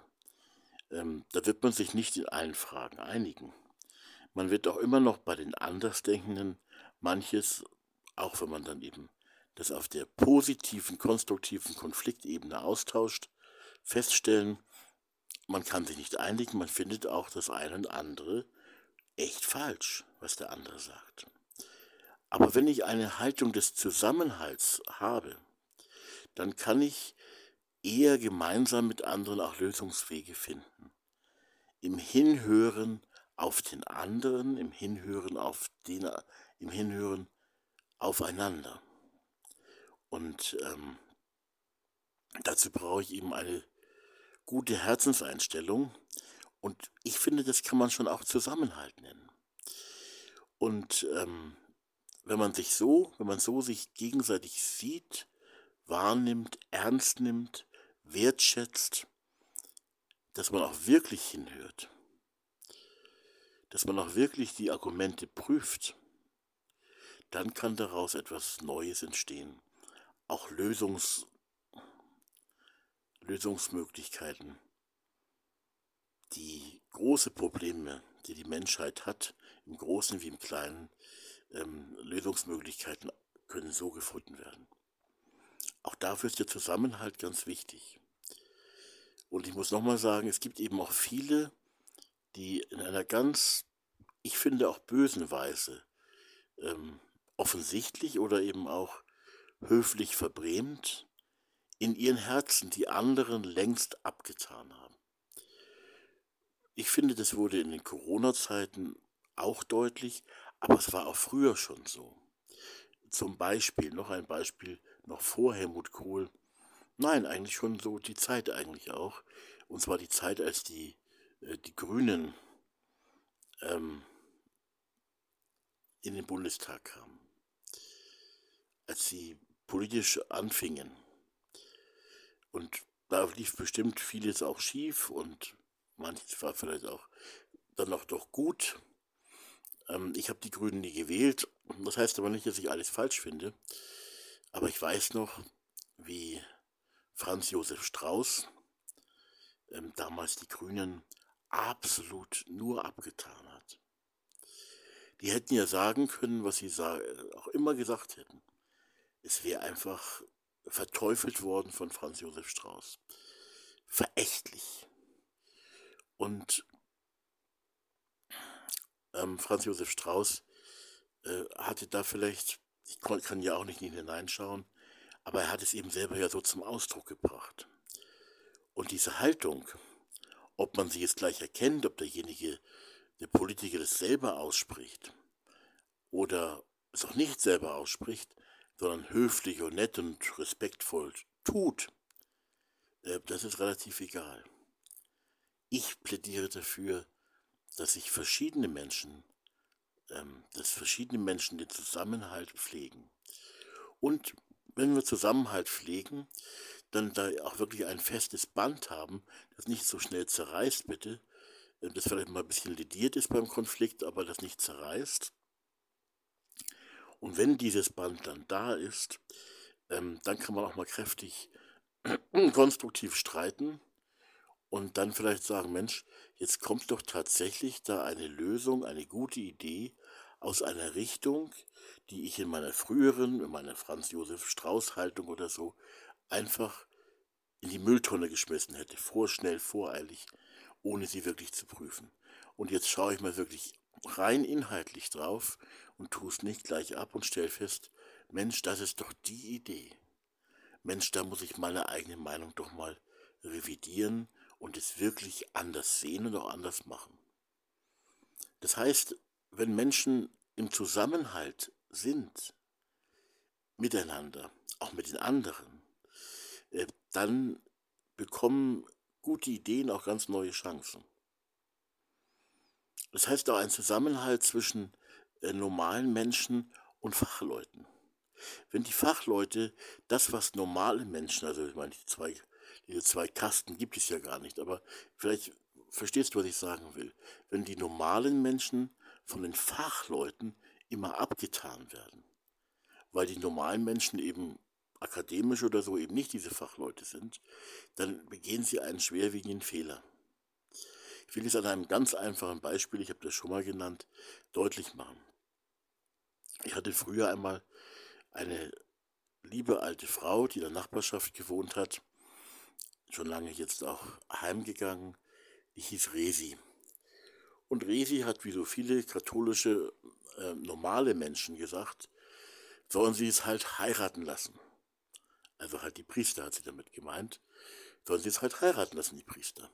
Ähm, da wird man sich nicht in allen Fragen einigen. Man wird auch immer noch bei den Andersdenkenden manches, auch wenn man dann eben das auf der positiven, konstruktiven Konfliktebene austauscht, feststellen, man kann sich nicht einigen, man findet auch das eine und andere echt falsch, was der andere sagt. Aber wenn ich eine Haltung des Zusammenhalts habe, dann kann ich eher gemeinsam mit anderen auch Lösungswege finden. Im Hinhören auf den anderen, im Hinhören auf den, im Hinhören aufeinander. Und ähm, dazu brauche ich eben eine gute Herzenseinstellung. Und ich finde, das kann man schon auch Zusammenhalt nennen. Und ähm, wenn man sich so, wenn man so sich gegenseitig sieht, wahrnimmt, ernst nimmt, wertschätzt, dass man auch wirklich hinhört, dass man auch wirklich die Argumente prüft, dann kann daraus etwas Neues entstehen. Auch Lösungs, Lösungsmöglichkeiten, die große Probleme, die die Menschheit hat, im Großen wie im Kleinen, ähm, Lösungsmöglichkeiten können so gefunden werden. Auch dafür ist der Zusammenhalt ganz wichtig. Und ich muss nochmal sagen, es gibt eben auch viele, die in einer ganz, ich finde auch bösen Weise, ähm, offensichtlich oder eben auch höflich verbrämt, in ihren Herzen die anderen längst abgetan haben. Ich finde, das wurde in den Corona-Zeiten auch deutlich, aber es war auch früher schon so. Zum Beispiel, noch ein Beispiel, noch vor Helmut Kohl, nein, eigentlich schon so die Zeit eigentlich auch, und zwar die Zeit, als die, äh, die Grünen ähm, in den Bundestag kamen, als sie politisch anfingen. Und da lief bestimmt vieles auch schief und manches war vielleicht auch dann noch doch gut. Ähm, ich habe die Grünen nie gewählt. Das heißt aber nicht, dass ich alles falsch finde. Aber ich weiß noch, wie Franz Josef Strauß ähm, damals die Grünen absolut nur abgetan hat. Die hätten ja sagen können, was sie auch immer gesagt hätten. Es wäre einfach verteufelt worden von Franz Josef Strauß. Verächtlich. Und ähm, Franz Josef Strauß äh, hatte da vielleicht, ich kann ja auch nicht hineinschauen, aber er hat es eben selber ja so zum Ausdruck gebracht. Und diese Haltung, ob man sie jetzt gleich erkennt, ob derjenige, der Politiker das selber ausspricht oder es auch nicht selber ausspricht, sondern höflich und nett und respektvoll tut, äh, das ist relativ egal. Ich plädiere dafür, dass sich verschiedene Menschen, ähm, dass verschiedene Menschen den Zusammenhalt pflegen. Und wenn wir Zusammenhalt pflegen, dann da auch wirklich ein festes Band haben, das nicht so schnell zerreißt, bitte, äh, das vielleicht mal ein bisschen lediert ist beim Konflikt, aber das nicht zerreißt. Und wenn dieses Band dann da ist, ähm, dann kann man auch mal kräftig *clears throat* konstruktiv streiten und dann vielleicht sagen, Mensch, jetzt kommt doch tatsächlich da eine Lösung, eine gute Idee aus einer Richtung, die ich in meiner früheren, in meiner Franz Josef Strauß Haltung oder so einfach in die Mülltonne geschmissen hätte, vorschnell, voreilig, ohne sie wirklich zu prüfen. Und jetzt schaue ich mal wirklich rein inhaltlich drauf und es nicht gleich ab und stelle fest, Mensch, das ist doch die Idee. Mensch, da muss ich meine eigene Meinung doch mal revidieren und es wirklich anders sehen und auch anders machen. Das heißt, wenn Menschen im Zusammenhalt sind, miteinander, auch mit den anderen, äh, dann bekommen gute Ideen auch ganz neue Chancen. Das heißt auch ein Zusammenhalt zwischen äh, normalen Menschen und Fachleuten. Wenn die Fachleute das, was normale Menschen, also ich meine, die zwei diese zwei Kasten gibt es ja gar nicht, aber vielleicht verstehst du, was ich sagen will. Wenn die normalen Menschen von den Fachleuten immer abgetan werden, weil die normalen Menschen eben akademisch oder so eben nicht diese Fachleute sind, dann begehen sie einen schwerwiegenden Fehler. Ich will es an einem ganz einfachen Beispiel, ich habe das schon mal genannt, deutlich machen. Ich hatte früher einmal eine liebe alte Frau, die in der Nachbarschaft gewohnt hat, schon lange jetzt auch heimgegangen. Die hieß Resi. Und Resi hat wie so viele katholische äh, normale Menschen gesagt, sollen sie es halt heiraten lassen. Also halt die Priester hat sie damit gemeint. Sollen sie es halt heiraten lassen, die Priester.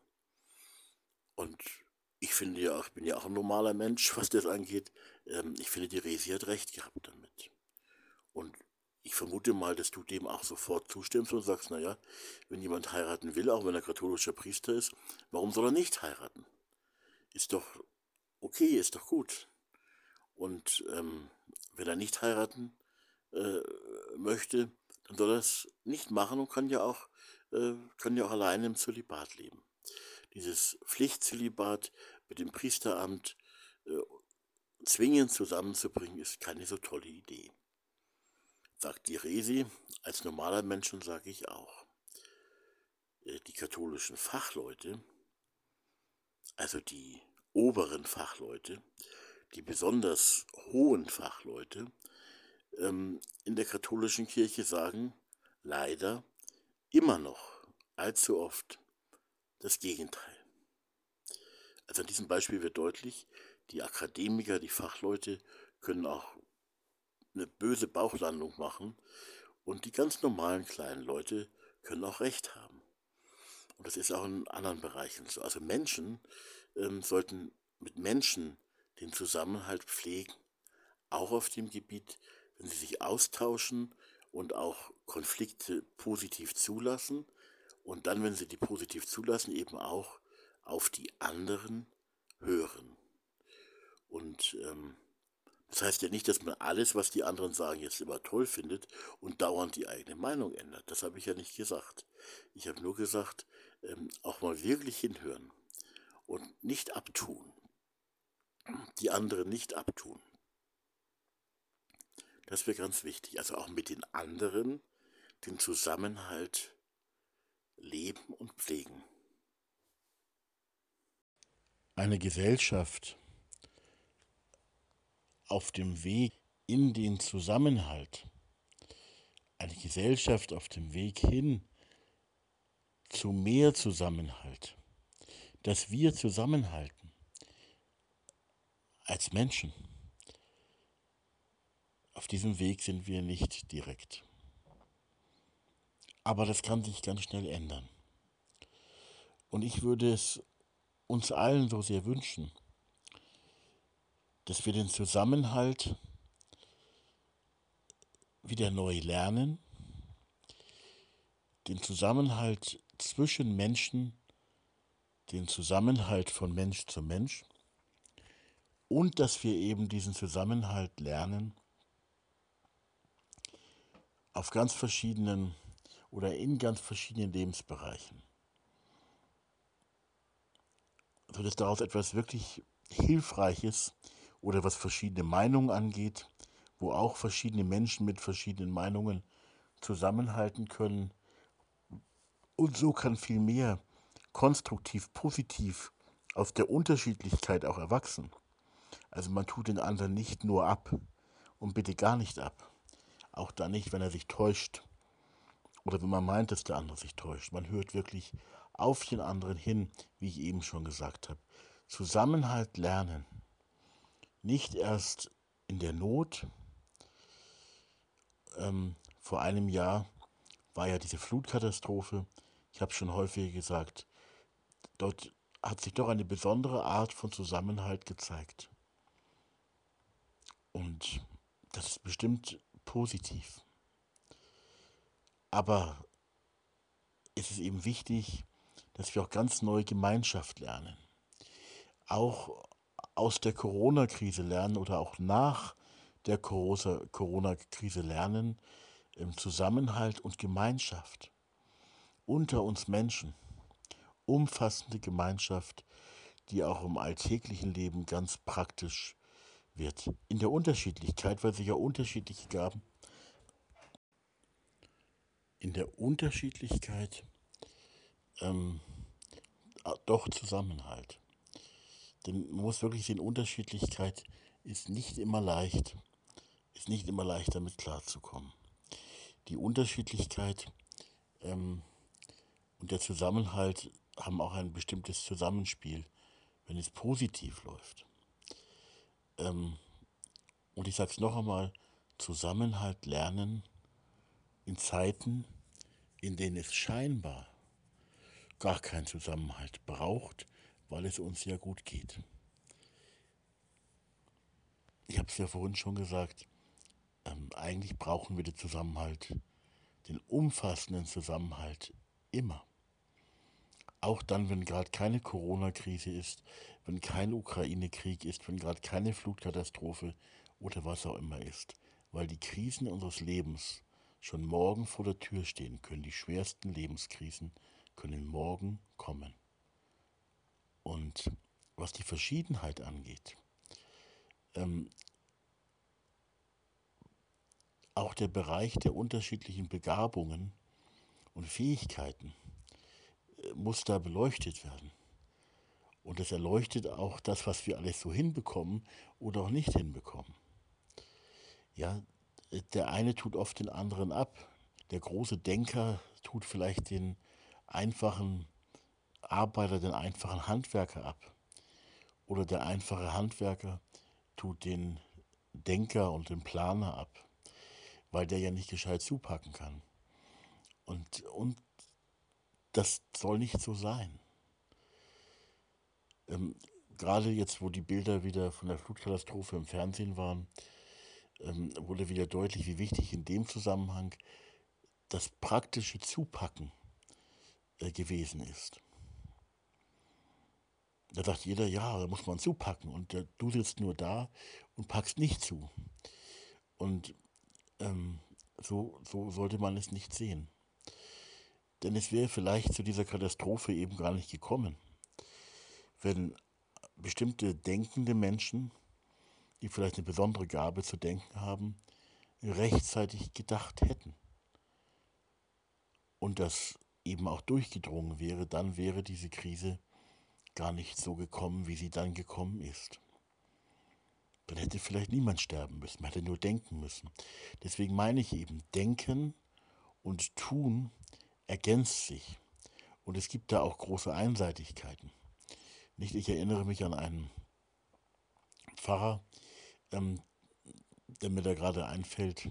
Und ich finde ja auch, ich bin ja auch ein normaler Mensch, was das angeht. Ähm, ich finde, die Resi hat recht gehabt damit. Und ich vermute mal, dass du dem auch sofort zustimmst und sagst, naja, wenn jemand heiraten will, auch wenn er katholischer Priester ist, warum soll er nicht heiraten? Ist doch okay, ist doch gut. Und ähm, wenn er nicht heiraten äh, möchte, dann soll er es nicht machen und kann ja auch, äh, kann ja auch alleine im Zölibat leben. Dieses Pflichtzölibat mit dem Priesteramt äh, zwingend zusammenzubringen, ist keine so tolle Idee sagt die Resi, als normaler Mensch und sage ich auch. Äh, die katholischen Fachleute, also die oberen Fachleute, die besonders hohen Fachleute ähm, in der katholischen Kirche sagen leider immer noch allzu oft das Gegenteil. Also an diesem Beispiel wird deutlich, die Akademiker, die Fachleute können auch eine böse Bauchlandung machen und die ganz normalen kleinen Leute können auch recht haben. Und das ist auch in anderen Bereichen so. Also Menschen ähm, sollten mit Menschen den Zusammenhalt pflegen, auch auf dem Gebiet, wenn sie sich austauschen und auch Konflikte positiv zulassen und dann, wenn sie die positiv zulassen, eben auch auf die anderen hören. Und ähm, das heißt ja nicht, dass man alles, was die anderen sagen, jetzt immer toll findet und dauernd die eigene Meinung ändert. Das habe ich ja nicht gesagt. Ich habe nur gesagt, ähm, auch mal wirklich hinhören und nicht abtun. Die anderen nicht abtun. Das wäre ganz wichtig. Also auch mit den anderen den Zusammenhalt leben und pflegen. Eine Gesellschaft, auf dem Weg in den Zusammenhalt, eine Gesellschaft auf dem Weg hin zu mehr Zusammenhalt, dass wir zusammenhalten als Menschen. Auf diesem Weg sind wir nicht direkt. Aber das kann sich ganz schnell ändern. Und ich würde es uns allen so sehr wünschen, dass wir den Zusammenhalt wieder neu lernen, den Zusammenhalt zwischen Menschen, den Zusammenhalt von Mensch zu Mensch und dass wir eben diesen Zusammenhalt lernen auf ganz verschiedenen oder in ganz verschiedenen Lebensbereichen. Sodass daraus etwas wirklich Hilfreiches oder was verschiedene Meinungen angeht, wo auch verschiedene Menschen mit verschiedenen Meinungen zusammenhalten können. Und so kann viel mehr konstruktiv, positiv aus der Unterschiedlichkeit auch erwachsen. Also man tut den anderen nicht nur ab und bitte gar nicht ab. Auch dann nicht, wenn er sich täuscht oder wenn man meint, dass der andere sich täuscht. Man hört wirklich auf den anderen hin, wie ich eben schon gesagt habe. Zusammenhalt lernen nicht erst in der Not. Ähm, vor einem Jahr war ja diese Flutkatastrophe. Ich habe schon häufiger gesagt, dort hat sich doch eine besondere Art von Zusammenhalt gezeigt. Und das ist bestimmt positiv. Aber es ist eben wichtig, dass wir auch ganz neue Gemeinschaft lernen. Auch aus der Corona-Krise lernen oder auch nach der Corona-Krise lernen, im Zusammenhalt und Gemeinschaft unter uns Menschen. Umfassende Gemeinschaft, die auch im alltäglichen Leben ganz praktisch wird. In der Unterschiedlichkeit, weil sich ja unterschiedliche Gaben, in der Unterschiedlichkeit ähm, doch Zusammenhalt. Denn man muss wirklich sehen, Unterschiedlichkeit ist nicht immer leicht, ist nicht immer leicht damit klarzukommen. Die Unterschiedlichkeit ähm, und der Zusammenhalt haben auch ein bestimmtes Zusammenspiel, wenn es positiv läuft. Ähm, und ich sage es noch einmal, Zusammenhalt lernen in Zeiten, in denen es scheinbar gar keinen Zusammenhalt braucht, weil es uns ja gut geht. Ich habe es ja vorhin schon gesagt, ähm, eigentlich brauchen wir den Zusammenhalt, den umfassenden Zusammenhalt immer. Auch dann, wenn gerade keine Corona-Krise ist, wenn kein Ukraine-Krieg ist, wenn gerade keine Flutkatastrophe oder was auch immer ist. Weil die Krisen unseres Lebens schon morgen vor der Tür stehen können. Die schwersten Lebenskrisen können morgen kommen. Und was die Verschiedenheit angeht, ähm, auch der Bereich der unterschiedlichen Begabungen und Fähigkeiten äh, muss da beleuchtet werden. Und das erleuchtet auch das, was wir alles so hinbekommen oder auch nicht hinbekommen. Ja, der eine tut oft den anderen ab. Der große Denker tut vielleicht den einfachen Arbeiter, den einfachen Handwerker ab. Oder der einfache Handwerker tut den Denker und den Planer ab, weil der ja nicht gescheit zupacken kann. Und, und das soll nicht so sein. Ähm, gerade jetzt, wo die Bilder wieder von der Flutkatastrophe im Fernsehen waren, ähm, wurde wieder deutlich, wie wichtig in dem Zusammenhang das praktische Zupacken äh, gewesen ist. Da sagt jeder, ja, da muss man zupacken. Und äh, du sitzt nur da und packst nicht zu. Und ähm, so, so sollte man es nicht sehen. Denn es wäre vielleicht zu dieser Katastrophe eben gar nicht gekommen, wenn bestimmte denkende Menschen, die vielleicht eine besondere Gabe zu denken haben, rechtzeitig gedacht hätten. Und das eben auch durchgedrungen wäre, dann wäre diese Krise gar nicht so gekommen, wie sie dann gekommen ist. Dann hätte vielleicht niemand sterben müssen, man hätte nur denken müssen. Deswegen meine ich eben, denken und tun ergänzt sich. Und es gibt da auch große Einseitigkeiten. Nicht, ich erinnere mich an einen Pfarrer, ähm, der mir da gerade einfällt,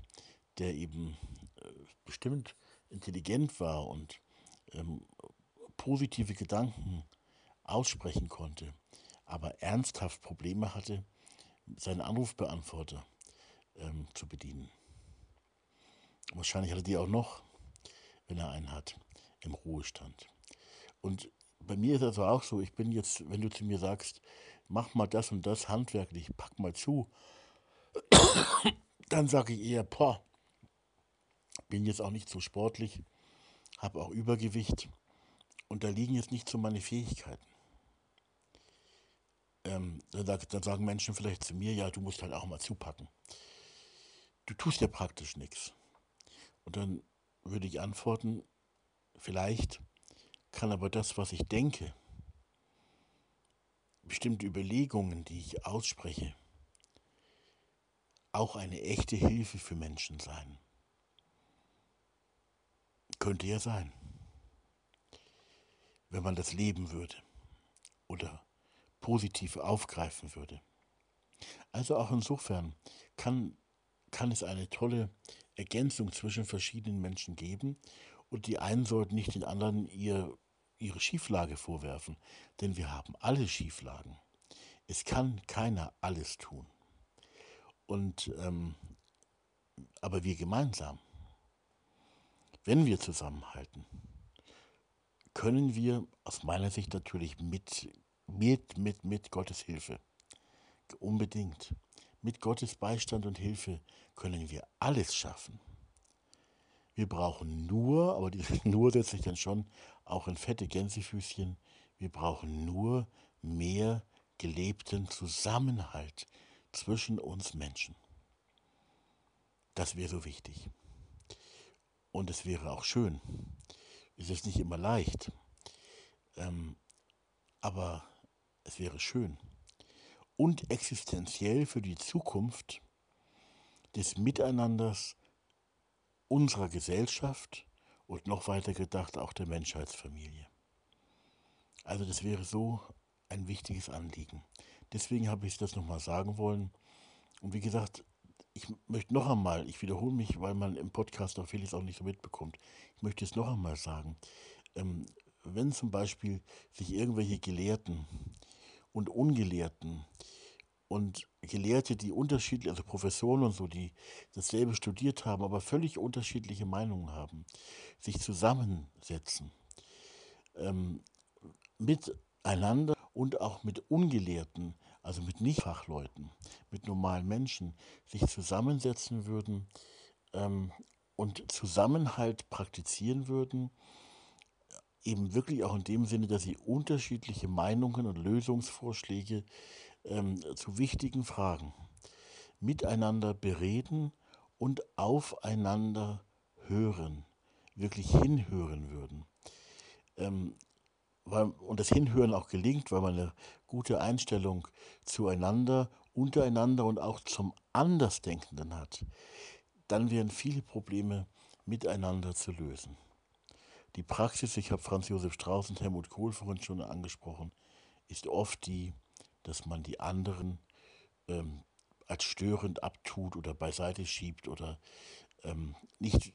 der eben äh, bestimmt intelligent war und ähm, positive Gedanken aussprechen konnte, aber ernsthaft Probleme hatte, seinen Anrufbeantworter ähm, zu bedienen. Wahrscheinlich hat er die auch noch, wenn er einen hat, im Ruhestand. Und bei mir ist das auch so, ich bin jetzt, wenn du zu mir sagst, mach mal das und das handwerklich, pack mal zu, *coughs* dann sage ich eher, boah, bin jetzt auch nicht so sportlich, habe auch Übergewicht und da liegen jetzt nicht so meine Fähigkeiten. Ähm, dann, dann sagen Menschen vielleicht zu mir, ja, du musst halt auch mal zupacken. Du tust ja praktisch nichts. Und dann würde ich antworten, vielleicht kann aber das, was ich denke, bestimmte Überlegungen, die ich ausspreche, auch eine echte Hilfe für Menschen sein. Könnte ja sein, wenn man das leben würde oder positiv aufgreifen würde. Also auch insofern kann, kann es eine tolle Ergänzung zwischen verschiedenen Menschen geben und die einen sollten nicht den anderen ihr, ihre Schieflage vorwerfen, denn wir haben alle Schieflagen. Es kann keiner alles tun. Und ähm, aber wir gemeinsam wenn wir zusammenhalten, können wir aus meiner Sicht natürlich mit, mit, mit, mit Gottes Hilfe, unbedingt, mit Gottes Beistand und Hilfe können wir alles schaffen. Wir brauchen nur, aber dieses *laughs* nur setzt sich dann schon auch in fette Gänsefüßchen, wir brauchen nur mehr gelebten Zusammenhalt zwischen uns Menschen. Das wäre so wichtig. Und es wäre auch schön. Es ist nicht immer leicht. Ähm, aber es wäre schön. Und existenziell für die Zukunft des Miteinanders unserer Gesellschaft und noch weiter gedacht auch der Menschheitsfamilie. Also das wäre so ein wichtiges Anliegen. Deswegen habe ich das nochmal sagen wollen. Und wie gesagt, ich möchte noch einmal, ich wiederhole mich, weil man im Podcast auch vieles auch nicht so mitbekommt. Ich möchte es noch einmal sagen. Ähm, wenn zum Beispiel sich irgendwelche Gelehrten und Ungelehrten und Gelehrte, die unterschiedlich, also Professoren und so, die dasselbe studiert haben, aber völlig unterschiedliche Meinungen haben, sich zusammensetzen, ähm, miteinander und auch mit Ungelehrten, also mit Nichtfachleuten, mit normalen Menschen, sich zusammensetzen würden ähm, und Zusammenhalt praktizieren würden, eben wirklich auch in dem Sinne, dass sie unterschiedliche Meinungen und Lösungsvorschläge ähm, zu wichtigen Fragen miteinander bereden und aufeinander hören, wirklich hinhören würden. Ähm, weil, und das Hinhören auch gelingt, weil man eine gute Einstellung zueinander, untereinander und auch zum Andersdenkenden hat, dann wären viele Probleme miteinander zu lösen. Die Praxis, ich habe Franz Josef Strauß und Helmut Kohl vorhin schon angesprochen, ist oft die, dass man die anderen ähm, als störend abtut oder beiseite schiebt oder ähm, nicht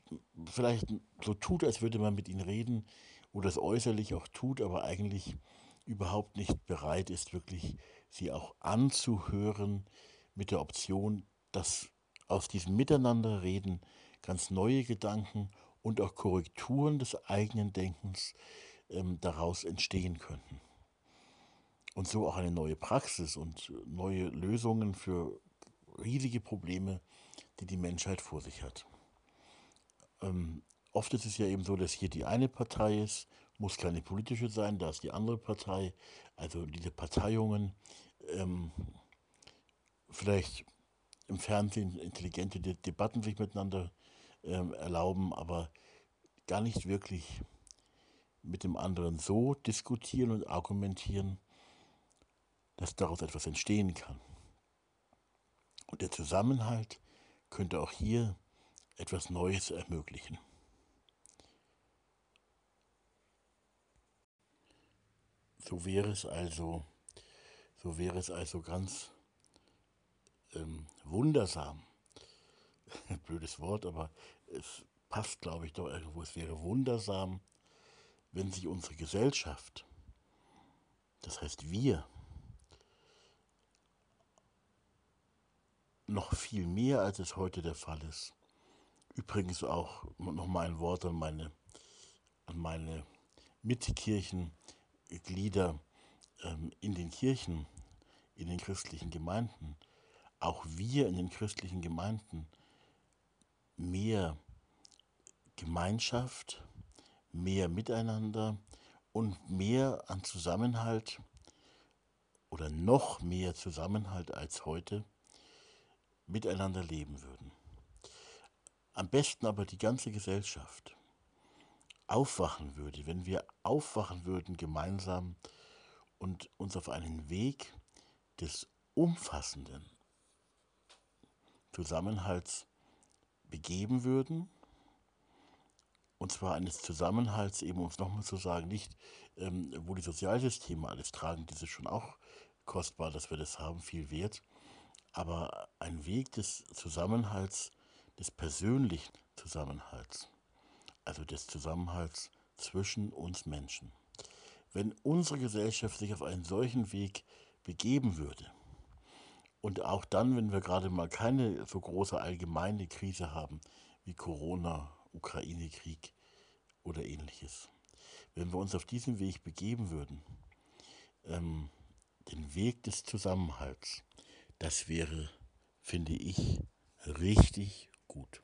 vielleicht so tut, als würde man mit ihnen reden oder es äußerlich auch tut, aber eigentlich überhaupt nicht bereit ist, wirklich sie auch anzuhören mit der Option, dass aus diesem Miteinanderreden ganz neue Gedanken und auch Korrekturen des eigenen Denkens ähm, daraus entstehen könnten und so auch eine neue Praxis und neue Lösungen für riesige Probleme, die die Menschheit vor sich hat. Ähm, oft ist es ja eben so, dass hier die eine Partei ist, muss keine politische sein, da ist die andere Partei. Also diese Parteiungen, ähm, vielleicht im Fernsehen intelligente De Debatten sich miteinander ähm, erlauben, aber gar nicht wirklich mit dem anderen so diskutieren und argumentieren, dass daraus etwas entstehen kann. Und der Zusammenhalt könnte auch hier etwas Neues ermöglichen. So wäre es also, so wäre es also ganz ähm, wundersam. *laughs* Blödes Wort, aber es passt, glaube ich, doch irgendwo. Es wäre wundersam, wenn sich unsere Gesellschaft, das heißt wir, noch viel mehr, als es heute der Fall ist. Übrigens auch noch mal ein Wort an meine, an meine Mitkirchenglieder ähm, in den Kirchen, in den christlichen Gemeinden. Auch wir in den christlichen Gemeinden mehr Gemeinschaft, mehr Miteinander und mehr an Zusammenhalt oder noch mehr Zusammenhalt als heute miteinander leben würden. Am besten aber die ganze Gesellschaft aufwachen würde, wenn wir aufwachen würden gemeinsam und uns auf einen Weg des umfassenden Zusammenhalts begeben würden. Und zwar eines Zusammenhalts, eben um es nochmal zu sagen, nicht, ähm, wo die Sozialsysteme alles tragen, das ist schon auch kostbar, dass wir das haben, viel wert, aber ein Weg des Zusammenhalts, des persönlichen Zusammenhalts, also des Zusammenhalts zwischen uns Menschen. Wenn unsere Gesellschaft sich auf einen solchen Weg begeben würde, und auch dann, wenn wir gerade mal keine so große allgemeine Krise haben wie Corona, Ukraine-Krieg oder ähnliches, wenn wir uns auf diesen Weg begeben würden, ähm, den Weg des Zusammenhalts, das wäre, finde ich, richtig gut.